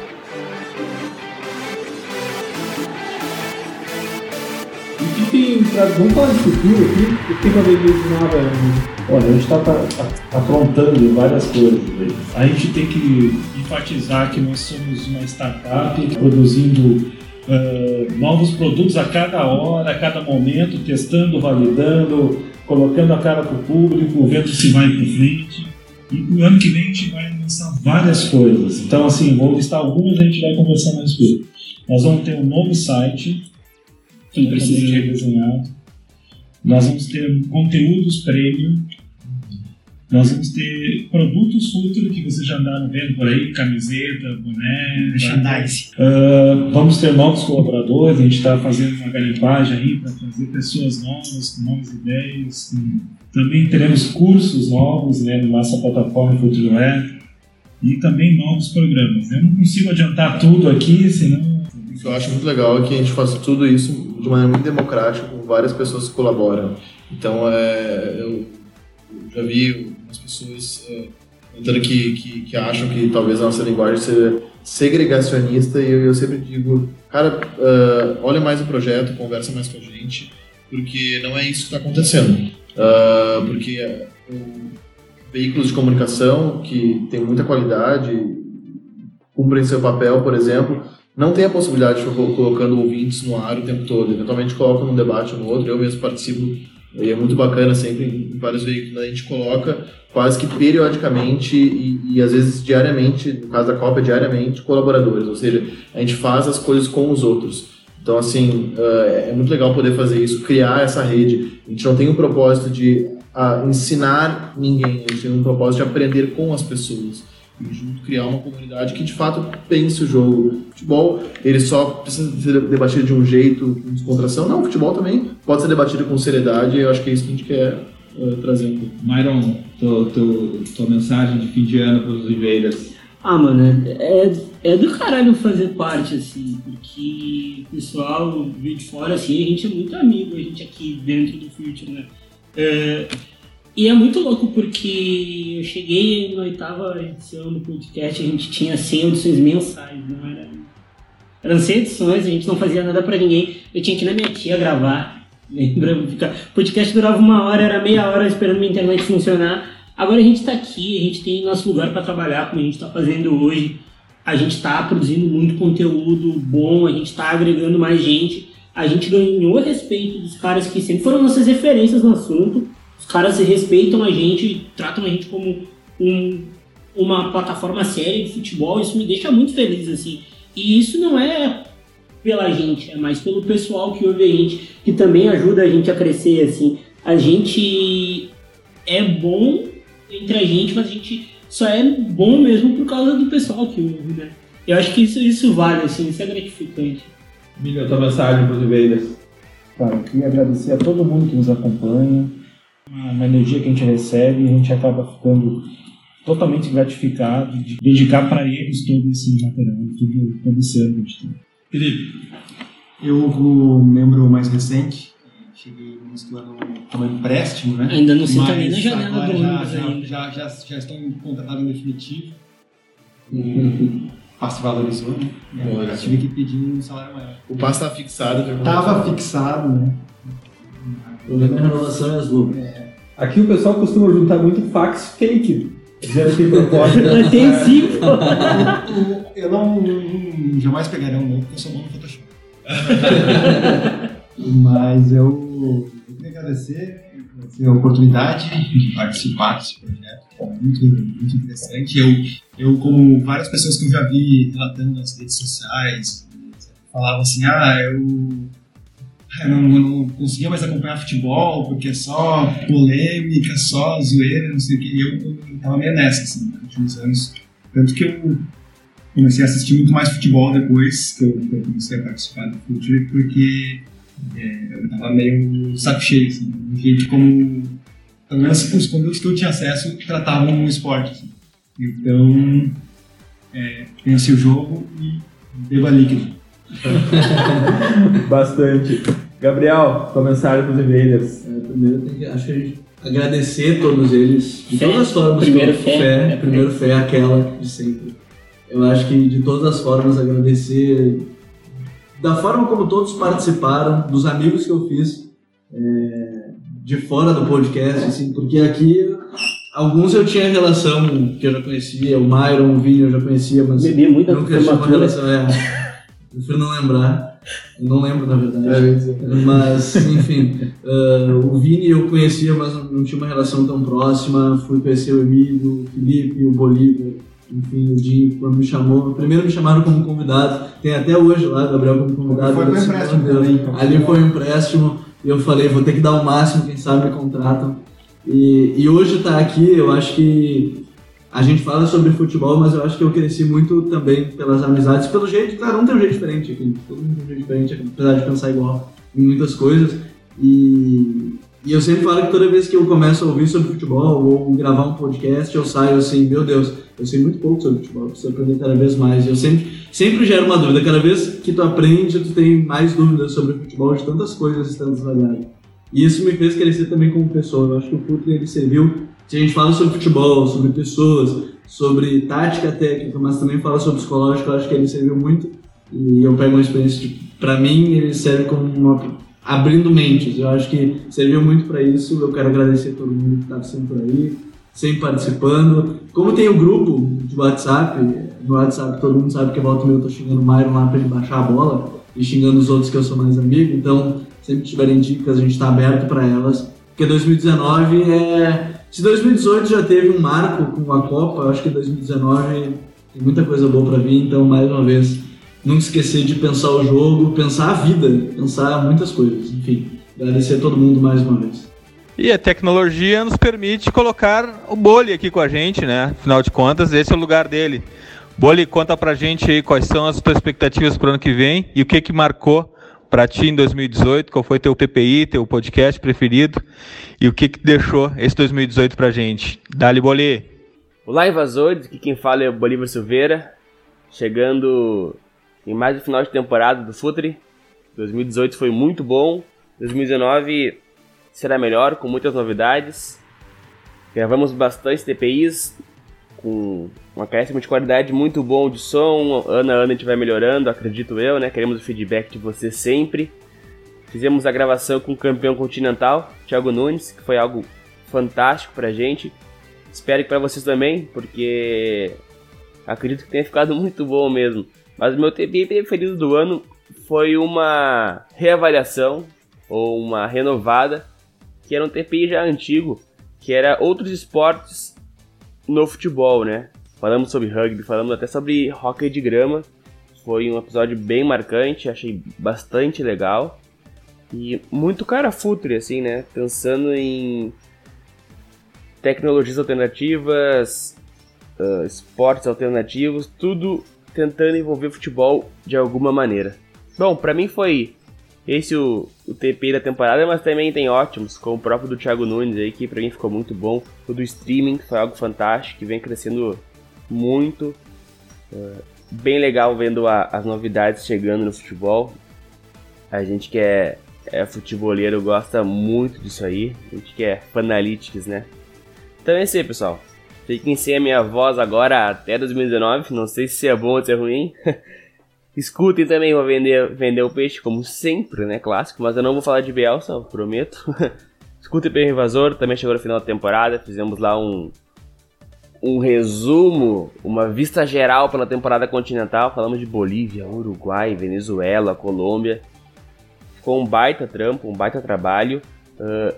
E tem pra. Vamos falar de futuro aqui? O que ver de né? Olha, a gente está aprontando várias coisas. né? A gente tem que enfatizar que nós somos uma startup produzindo eh, novos produtos a cada hora, a cada momento, testando, validando, colocando a cara para o público, vendo se vai para frente. E no ano que vem a gente vai lançar várias coisas. Então, assim, vou listar algumas e a gente vai conversar mais sobre. Nós vamos ter um novo site, Quem precisa de redesenhado. Nós vamos ter conteúdos premium. Nós vamos ter produtos futuro que vocês já andaram vendo por aí, camiseta, boné. Merchandise. Ah, vamos ter novos colaboradores, a gente está fazendo uma garimpagem aí para trazer pessoas novas, com novas ideias. Também teremos cursos novos né, na nossa plataforma Futureware e também novos programas. Eu não consigo adiantar tudo aqui, senão O que eu acho muito legal é que a gente faz tudo isso de maneira muito democrática, com várias pessoas que colaboram. Então, é, eu já vi algumas pessoas é, que, que, que acham que talvez a nossa linguagem seja segregacionista e eu, eu sempre digo, cara, é, olha mais o projeto, conversa mais com a gente, porque não é isso que está acontecendo. É, porque o- veículos de comunicação que têm muita qualidade, cumprem seu papel, por exemplo, não tem a possibilidade de ficar colocando ouvintes no ar o tempo todo. Eventualmente colocam num debate ou no outro, eu mesmo participo, e é muito bacana sempre em vários veículos, a gente coloca quase que periodicamente e, e às vezes diariamente, no caso da Copa, diariamente, colaboradores, ou seja, a gente faz as coisas com os outros. Então, assim, eh, é muito legal poder fazer isso, criar essa rede. A gente não tem o propósito de ah, ensinar ninguém, a gente tem um propósito de aprender com as pessoas e junto criar uma comunidade que de fato pense o jogo. Futebol, ele só precisa ser debatido de um jeito, com descontração. Não, futebol também pode ser debatido com seriedade e eu acho que é isso que a gente quer eh, trazer um pouco. Myron, tu, tu, tua mensagem de fim de ano para os Invaders. Ah, mano, é, é do caralho fazer parte, assim, porque o pessoal vê de fora, assim, a gente é muito amigo, a gente aqui dentro do Future, né? É, e é muito louco porque eu cheguei na oitava edição do podcast, a gente tinha 100 audições mensais, não era? Eram 100 edições, a gente não fazia nada pra ninguém, eu tinha que ir na minha tia gravar, lembra? O podcast durava uma hora, era meia hora esperando minha internet funcionar. Agora a gente está aqui, a gente tem nosso lugar para trabalhar, como a gente está fazendo hoje. A gente está produzindo muito conteúdo bom, a gente está agregando mais gente. A gente ganhou respeito dos caras que sempre foram nossas referências no assunto. Os caras respeitam a gente, tratam a gente como um- uma plataforma séria de futebol. Isso me deixa muito feliz, assim. E isso não é pela gente, é mais pelo pessoal que ouve a gente, que também ajuda a gente a crescer, assim. A gente é bom entre a gente, mas a gente só é bom mesmo por causa do pessoal que ouve, né? Eu acho que isso, isso vale, assim, isso é gratificante. Milho, tua mensagem para os. Cara, eu queria agradecer a todo mundo que nos acompanha, uma, energia que a gente recebe e a gente acaba ficando totalmente gratificado de dedicar para eles todo esse material, tudo, todo esse ano que a gente tem. Felipe, eu, como membro mais recente, cheguei no início do ano como empréstimo, né? Ainda não senta nem na janela do já, ônibus já, ainda. já, já, já estou contratado em definitivo. O passe valorizou, né? Valorizou. Eu tive que pedir um salário maior. O passe está fixado. já Tava fixado, né? O problema é a renovação e as luvas. Aqui o pessoal costuma juntar muito fax fake, dizendo que proposta. Mas tem sim, Eu não, não- jamais pegaria um meu, porque eu sou bom no Photoshop. Mas eu, eu queria agradecer, a oportunidade de participar desse projeto, é muito, muito interessante. Eu eu, como várias pessoas que eu já vi relatando nas redes sociais, falavam assim, ah, eu eu não, não conseguia mais acompanhar futebol porque é só polêmica, só zoeira, não sei o que. E eu, eu tava meio nessa, assim, nos últimos anos. Tanto que eu comecei a assistir muito mais futebol depois que eu, que eu comecei a participar do futebol, porque é, eu tava meio saco cheio, assim, do jeito como, pelo menos os conteúdos que eu tinha acesso tratavam o esporte. Assim. Então, é, pensei o jogo e beba líquido. Bastante. Gabriel, mensagem para os invaders. É, primeiro, tem que, acho que a gente agradecer todos eles, de Fé. todas as formas. Primeiro fé. fé É, primeiro fé, aquela de sempre. Eu acho que de todas as formas agradecer da forma como todos participaram, dos amigos que eu fiz é, de fora do podcast, assim, porque aqui alguns eu tinha relação que eu já conhecia, o Myron, o Vini eu já conhecia, mas Bebi muita nunca tinha uma relação. É, prefiro não lembrar. Não lembro, na verdade. É. Mas, enfim, ah, o Vini eu conhecia, mas não, tinha uma relação tão próxima. Fui conhecer o Emílio, o Felipe, o Bolívar, enfim, o Di, quando me chamou. Primeiro me chamaram como convidado, tem até hoje lá, Gabriel como convidado. Foi um empréstimo "Meu Deus". também, então. Ali foi um empréstimo, e eu falei, vou ter que dar o máximo, quem sabe me contratam. E, e hoje tá aqui, eu acho que a gente fala sobre futebol, mas eu acho que eu cresci muito também pelas amizades, pelo jeito, cada um tem um jeito diferente aqui, todo mundo tem um jeito diferente, apesar de pensar igual em muitas coisas. E, e eu sempre falo que toda vez que eu começo a ouvir sobre futebol ou gravar um podcast, eu saio assim, meu Deus, eu sei muito pouco sobre futebol, eu preciso aprender cada vez mais. E eu sempre, sempre gero uma dúvida, cada vez que tu aprende, tu tem mais dúvidas sobre futebol de tantas coisas e tantas variáveis. E isso me fez crescer também como pessoa. Eu acho que o Futre ele serviu. Se a gente fala sobre futebol, sobre pessoas, sobre tática técnica, mas também fala sobre psicológico, eu acho que ele serviu muito. E eu pego uma experiência de, para mim, ele serve como uma abrindo mentes. Eu acho que serviu muito para isso. Eu quero agradecer a todo mundo que está sempre por aí, sempre participando. Como tem o grupo de WhatsApp, no WhatsApp todo mundo sabe que volta e eu tô xingando o Myron lá para ele baixar a bola e xingando os outros que eu sou mais amigo. Então, sempre que tiverem dicas, a gente está aberto para elas. Porque 2019 é. Se 2018 já teve um marco com a Copa, acho que 2019 tem muita coisa boa para vir. Então, mais uma vez, nunca esquecer de pensar o jogo, pensar a vida, pensar muitas coisas. Enfim, agradecer a todo mundo mais uma vez. E a tecnologia nos permite colocar o Boli aqui com a gente, né? Afinal de contas, esse é o lugar dele. Boli, conta pra gente aí quais são as tuas expectativas pro ano que vem e o que que marcou pra ti em 2018, qual foi teu TPI, teu podcast preferido e o que que deixou esse 2018 pra gente. Dali, Boli! Olá, invasores, aqui quem fala é o Bolívar Silveira, chegando em mais um final de temporada do Futre. 2018 foi muito bom, 2019 será melhor, com muitas novidades. Gravamos bastante TPIs, com um acréscimo de qualidade muito bom de som, ano a ano a gente vai melhorando, acredito eu, né? Queremos o feedback de vocês sempre. Fizemos a gravação com o campeão continental, Thiago Nunes, que foi algo fantástico pra gente. Espero que para vocês também, porque acredito que tenha ficado muito bom mesmo. Mas o meu TPI preferido do ano foi uma reavaliação ou uma renovada, que era um TPI já antigo, que era outros esportes no futebol, né? Falamos sobre rugby, falamos até sobre hockey de grama. Foi um episódio bem marcante, achei bastante legal. E muito cara futre, assim, né? Pensando em tecnologias alternativas, uh, esportes alternativos, tudo tentando envolver futebol de alguma maneira. Bom, pra mim foi esse o, o TP da temporada, mas também tem ótimos, como o próprio do Thiago Nunes aí, que pra mim ficou muito bom. O do streaming, que foi algo fantástico, que vem crescendo muito. Uh, bem legal vendo a, as novidades chegando no futebol. A gente que é, é futeboleiro gosta muito disso aí. A gente que é fanalytics, né? Então é isso aí, pessoal. Fiquem sem a minha voz agora até 2019. Não sei se é bom ou se é ruim. Escutem também, vou vender, vender o peixe, como sempre, né? Clássico. Mas eu não vou falar de Bielsa, prometo. Escutem o Invasor, também chegou no final da temporada. Fizemos lá um, um resumo, uma vista geral pela temporada continental. Falamos de Bolívia, Uruguai, Venezuela, Colômbia. Ficou um baita trampo, um baita trabalho. Uh,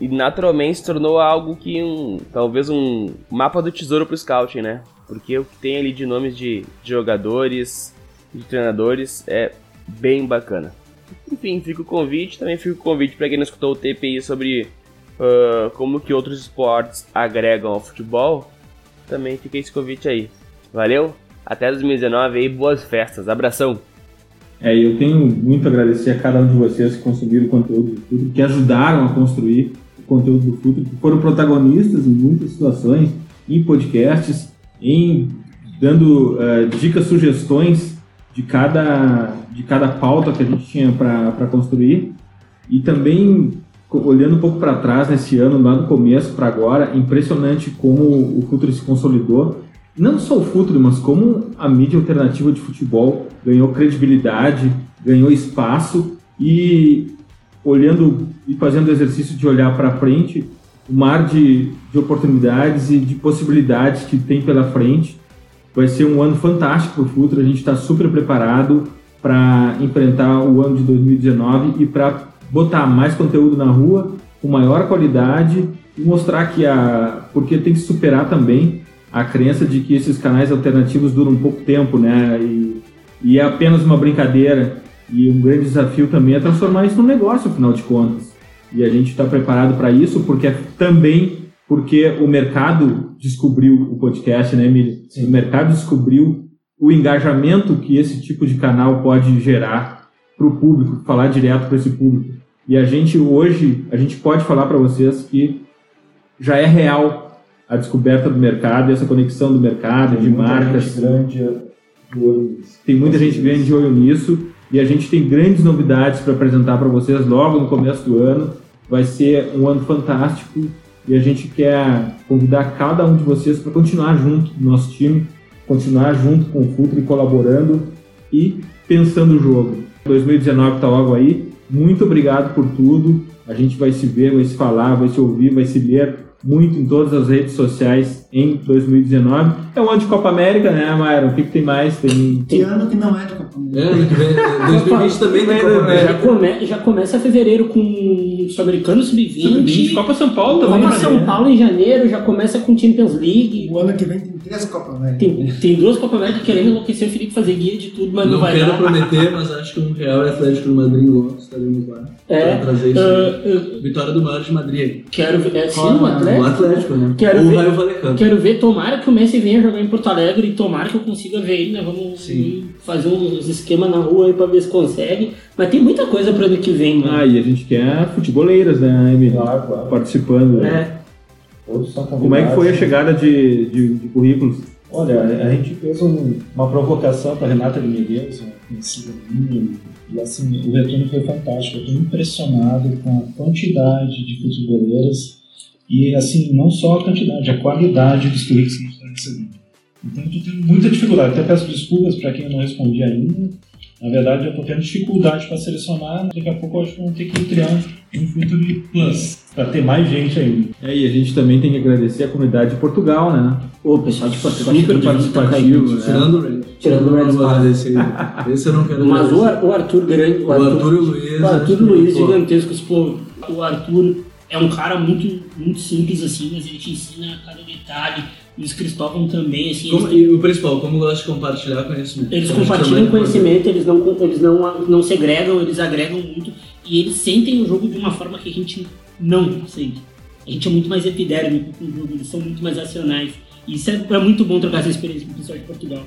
e naturalmente se tornou algo que um, talvez um mapa do tesouro pro scouting, né? Porque o que tem ali de nomes de, de jogadores, de treinadores é bem bacana. Enfim, fica o convite, também fica o convite para quem não escutou o TPI sobre uh, como que outros esportes agregam ao futebol, também fica esse convite aí. Valeu? Até 2019 aí, boas festas. Abração! É, eu tenho muito a agradecer a cada um de vocês que consumiram o conteúdo do Futuro, que ajudaram a construir o conteúdo do Futuro, que foram protagonistas em muitas situações, em podcasts, em dando uh, dicas, sugestões de cada, de cada pauta que a gente tinha para construir. E também, olhando um pouco para trás nesse ano, lá do começo para agora, impressionante como o Futuro se consolidou não só o futuro, mas como a mídia alternativa de futebol ganhou credibilidade, ganhou espaço e olhando e fazendo o exercício de olhar para frente, o mar de, de oportunidades e de possibilidades que tem pela frente. Vai ser um ano fantástico para o futuro, a gente está super preparado para enfrentar o ano de 2019 e para botar mais conteúdo na rua com maior qualidade e mostrar que a. porque tem que superar também a crença de que esses canais alternativos duram pouco tempo, né? E, e é apenas uma brincadeira. E um grande desafio também é transformar isso num negócio, afinal de contas. E a gente está preparado para isso, porque é também porque o mercado descobriu o podcast, né, Emílio? O mercado descobriu o engajamento que esse tipo de canal pode gerar para o público, falar direto para esse público. E a gente hoje, a gente pode falar para vocês que já é real a descoberta do mercado e essa conexão do mercado, tem de marcas. grande de olho nisso. Tem muita gente grande de olho nisso e a gente tem grandes novidades para apresentar para vocês logo no começo do ano. Vai ser um ano fantástico e a gente quer convidar cada um de vocês para continuar junto no nosso time, continuar junto com o Futre, colaborando e pensando o jogo. 2019 está logo aí. Muito obrigado por tudo. A gente vai se ver, vai se falar, vai se ouvir, vai se ler muito em todas as redes sociais em 2019. É um ano de Copa América, né, Mayra? O que, que tem mais? Tem, tem ano que não é de Copa América. É, ano que vem, 2020 também tem Copa América. Já, come, já começa fevereiro com Sul-Americano Sub-20. Copa São Paulo também. Copa São Paulo em janeiro, já começa com Champions League. O ano que vem tem três Copa América. Tem, tem duas Copa América querendo enlouquecer o Felipe fazer guia de tudo, mas não, não vai quero dar. prometer, mas acho que um Real e Atlético do Madrid logo estaremos lá. É, pra trazer isso. uh, uh, Vitória do Maior de Madrid. Quero ver. É, sim, o O Atlético, né? Quero Ou ver- o Raio Valecano. Quero ver, tomara que o Messi venha jogar em Porto Alegre e tomara que eu consiga ver ele, né? Vamos Sim. fazer uns esquemas na rua aí pra ver se consegue. Mas tem muita coisa pro ano que vem, mano. Ah, e a gente quer futeboleiras, né, Emílio? Claro, claro. Participando. É. Todos são Como é que foi a chegada de, de, de currículos? Olha, a gente fez um- uma provocação para Renata de Medeiros, conhecida minha, e assim, o retorno foi fantástico. Eu estou impressionado com a quantidade de futeboleiras e, assim, não só a quantidade, a qualidade dos currículos que a gente está recebendo. Então, eu estou tendo muita dificuldade. Até peço desculpas para quem eu não respondi ainda. Na verdade, eu estou tendo dificuldade para selecionar. Daqui a pouco eu acho que vamos ter que criar um, Futuri Plus para ter mais gente ainda. É, e a gente também tem que agradecer a comunidade de Portugal, né? O pessoal de Portugal Super visita, participativo, cara. né? Tirando o. Tirando o Red. Esse, aí. esse eu não quero Mas o. Ar- o Arthur grande. O Arthur e o Luiz. O Arthur e o Luiz gigantescos, pô. O Arthur é um cara muito, muito simples, assim, mas ele te ensina a cada detalhe. E os Cristóvão também, assim. Como- eles, e o principal, como gosta de compartilhar conhecimento. eles compartilham é conhecimento, eles não, eles não, não segregam, eles agregam muito. E eles sentem o jogo de uma forma que a gente não sente. A gente é muito mais epidérmico com o jogo, eles são muito mais racionais. E isso é, é muito bom trocar essa experiência com o pessoal de Portugal.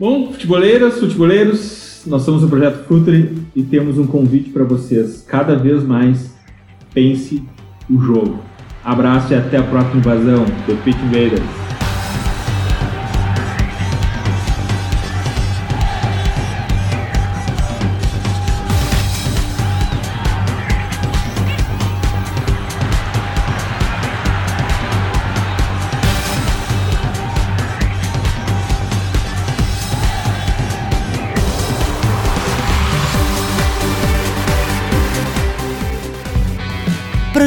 Bom, futeboleiras, futeboleiros, nós somos o Projeto Futre e temos um convite para vocês. Cada vez mais, pense o jogo. Abraço e até a próxima invasão. The Pitch Invaders.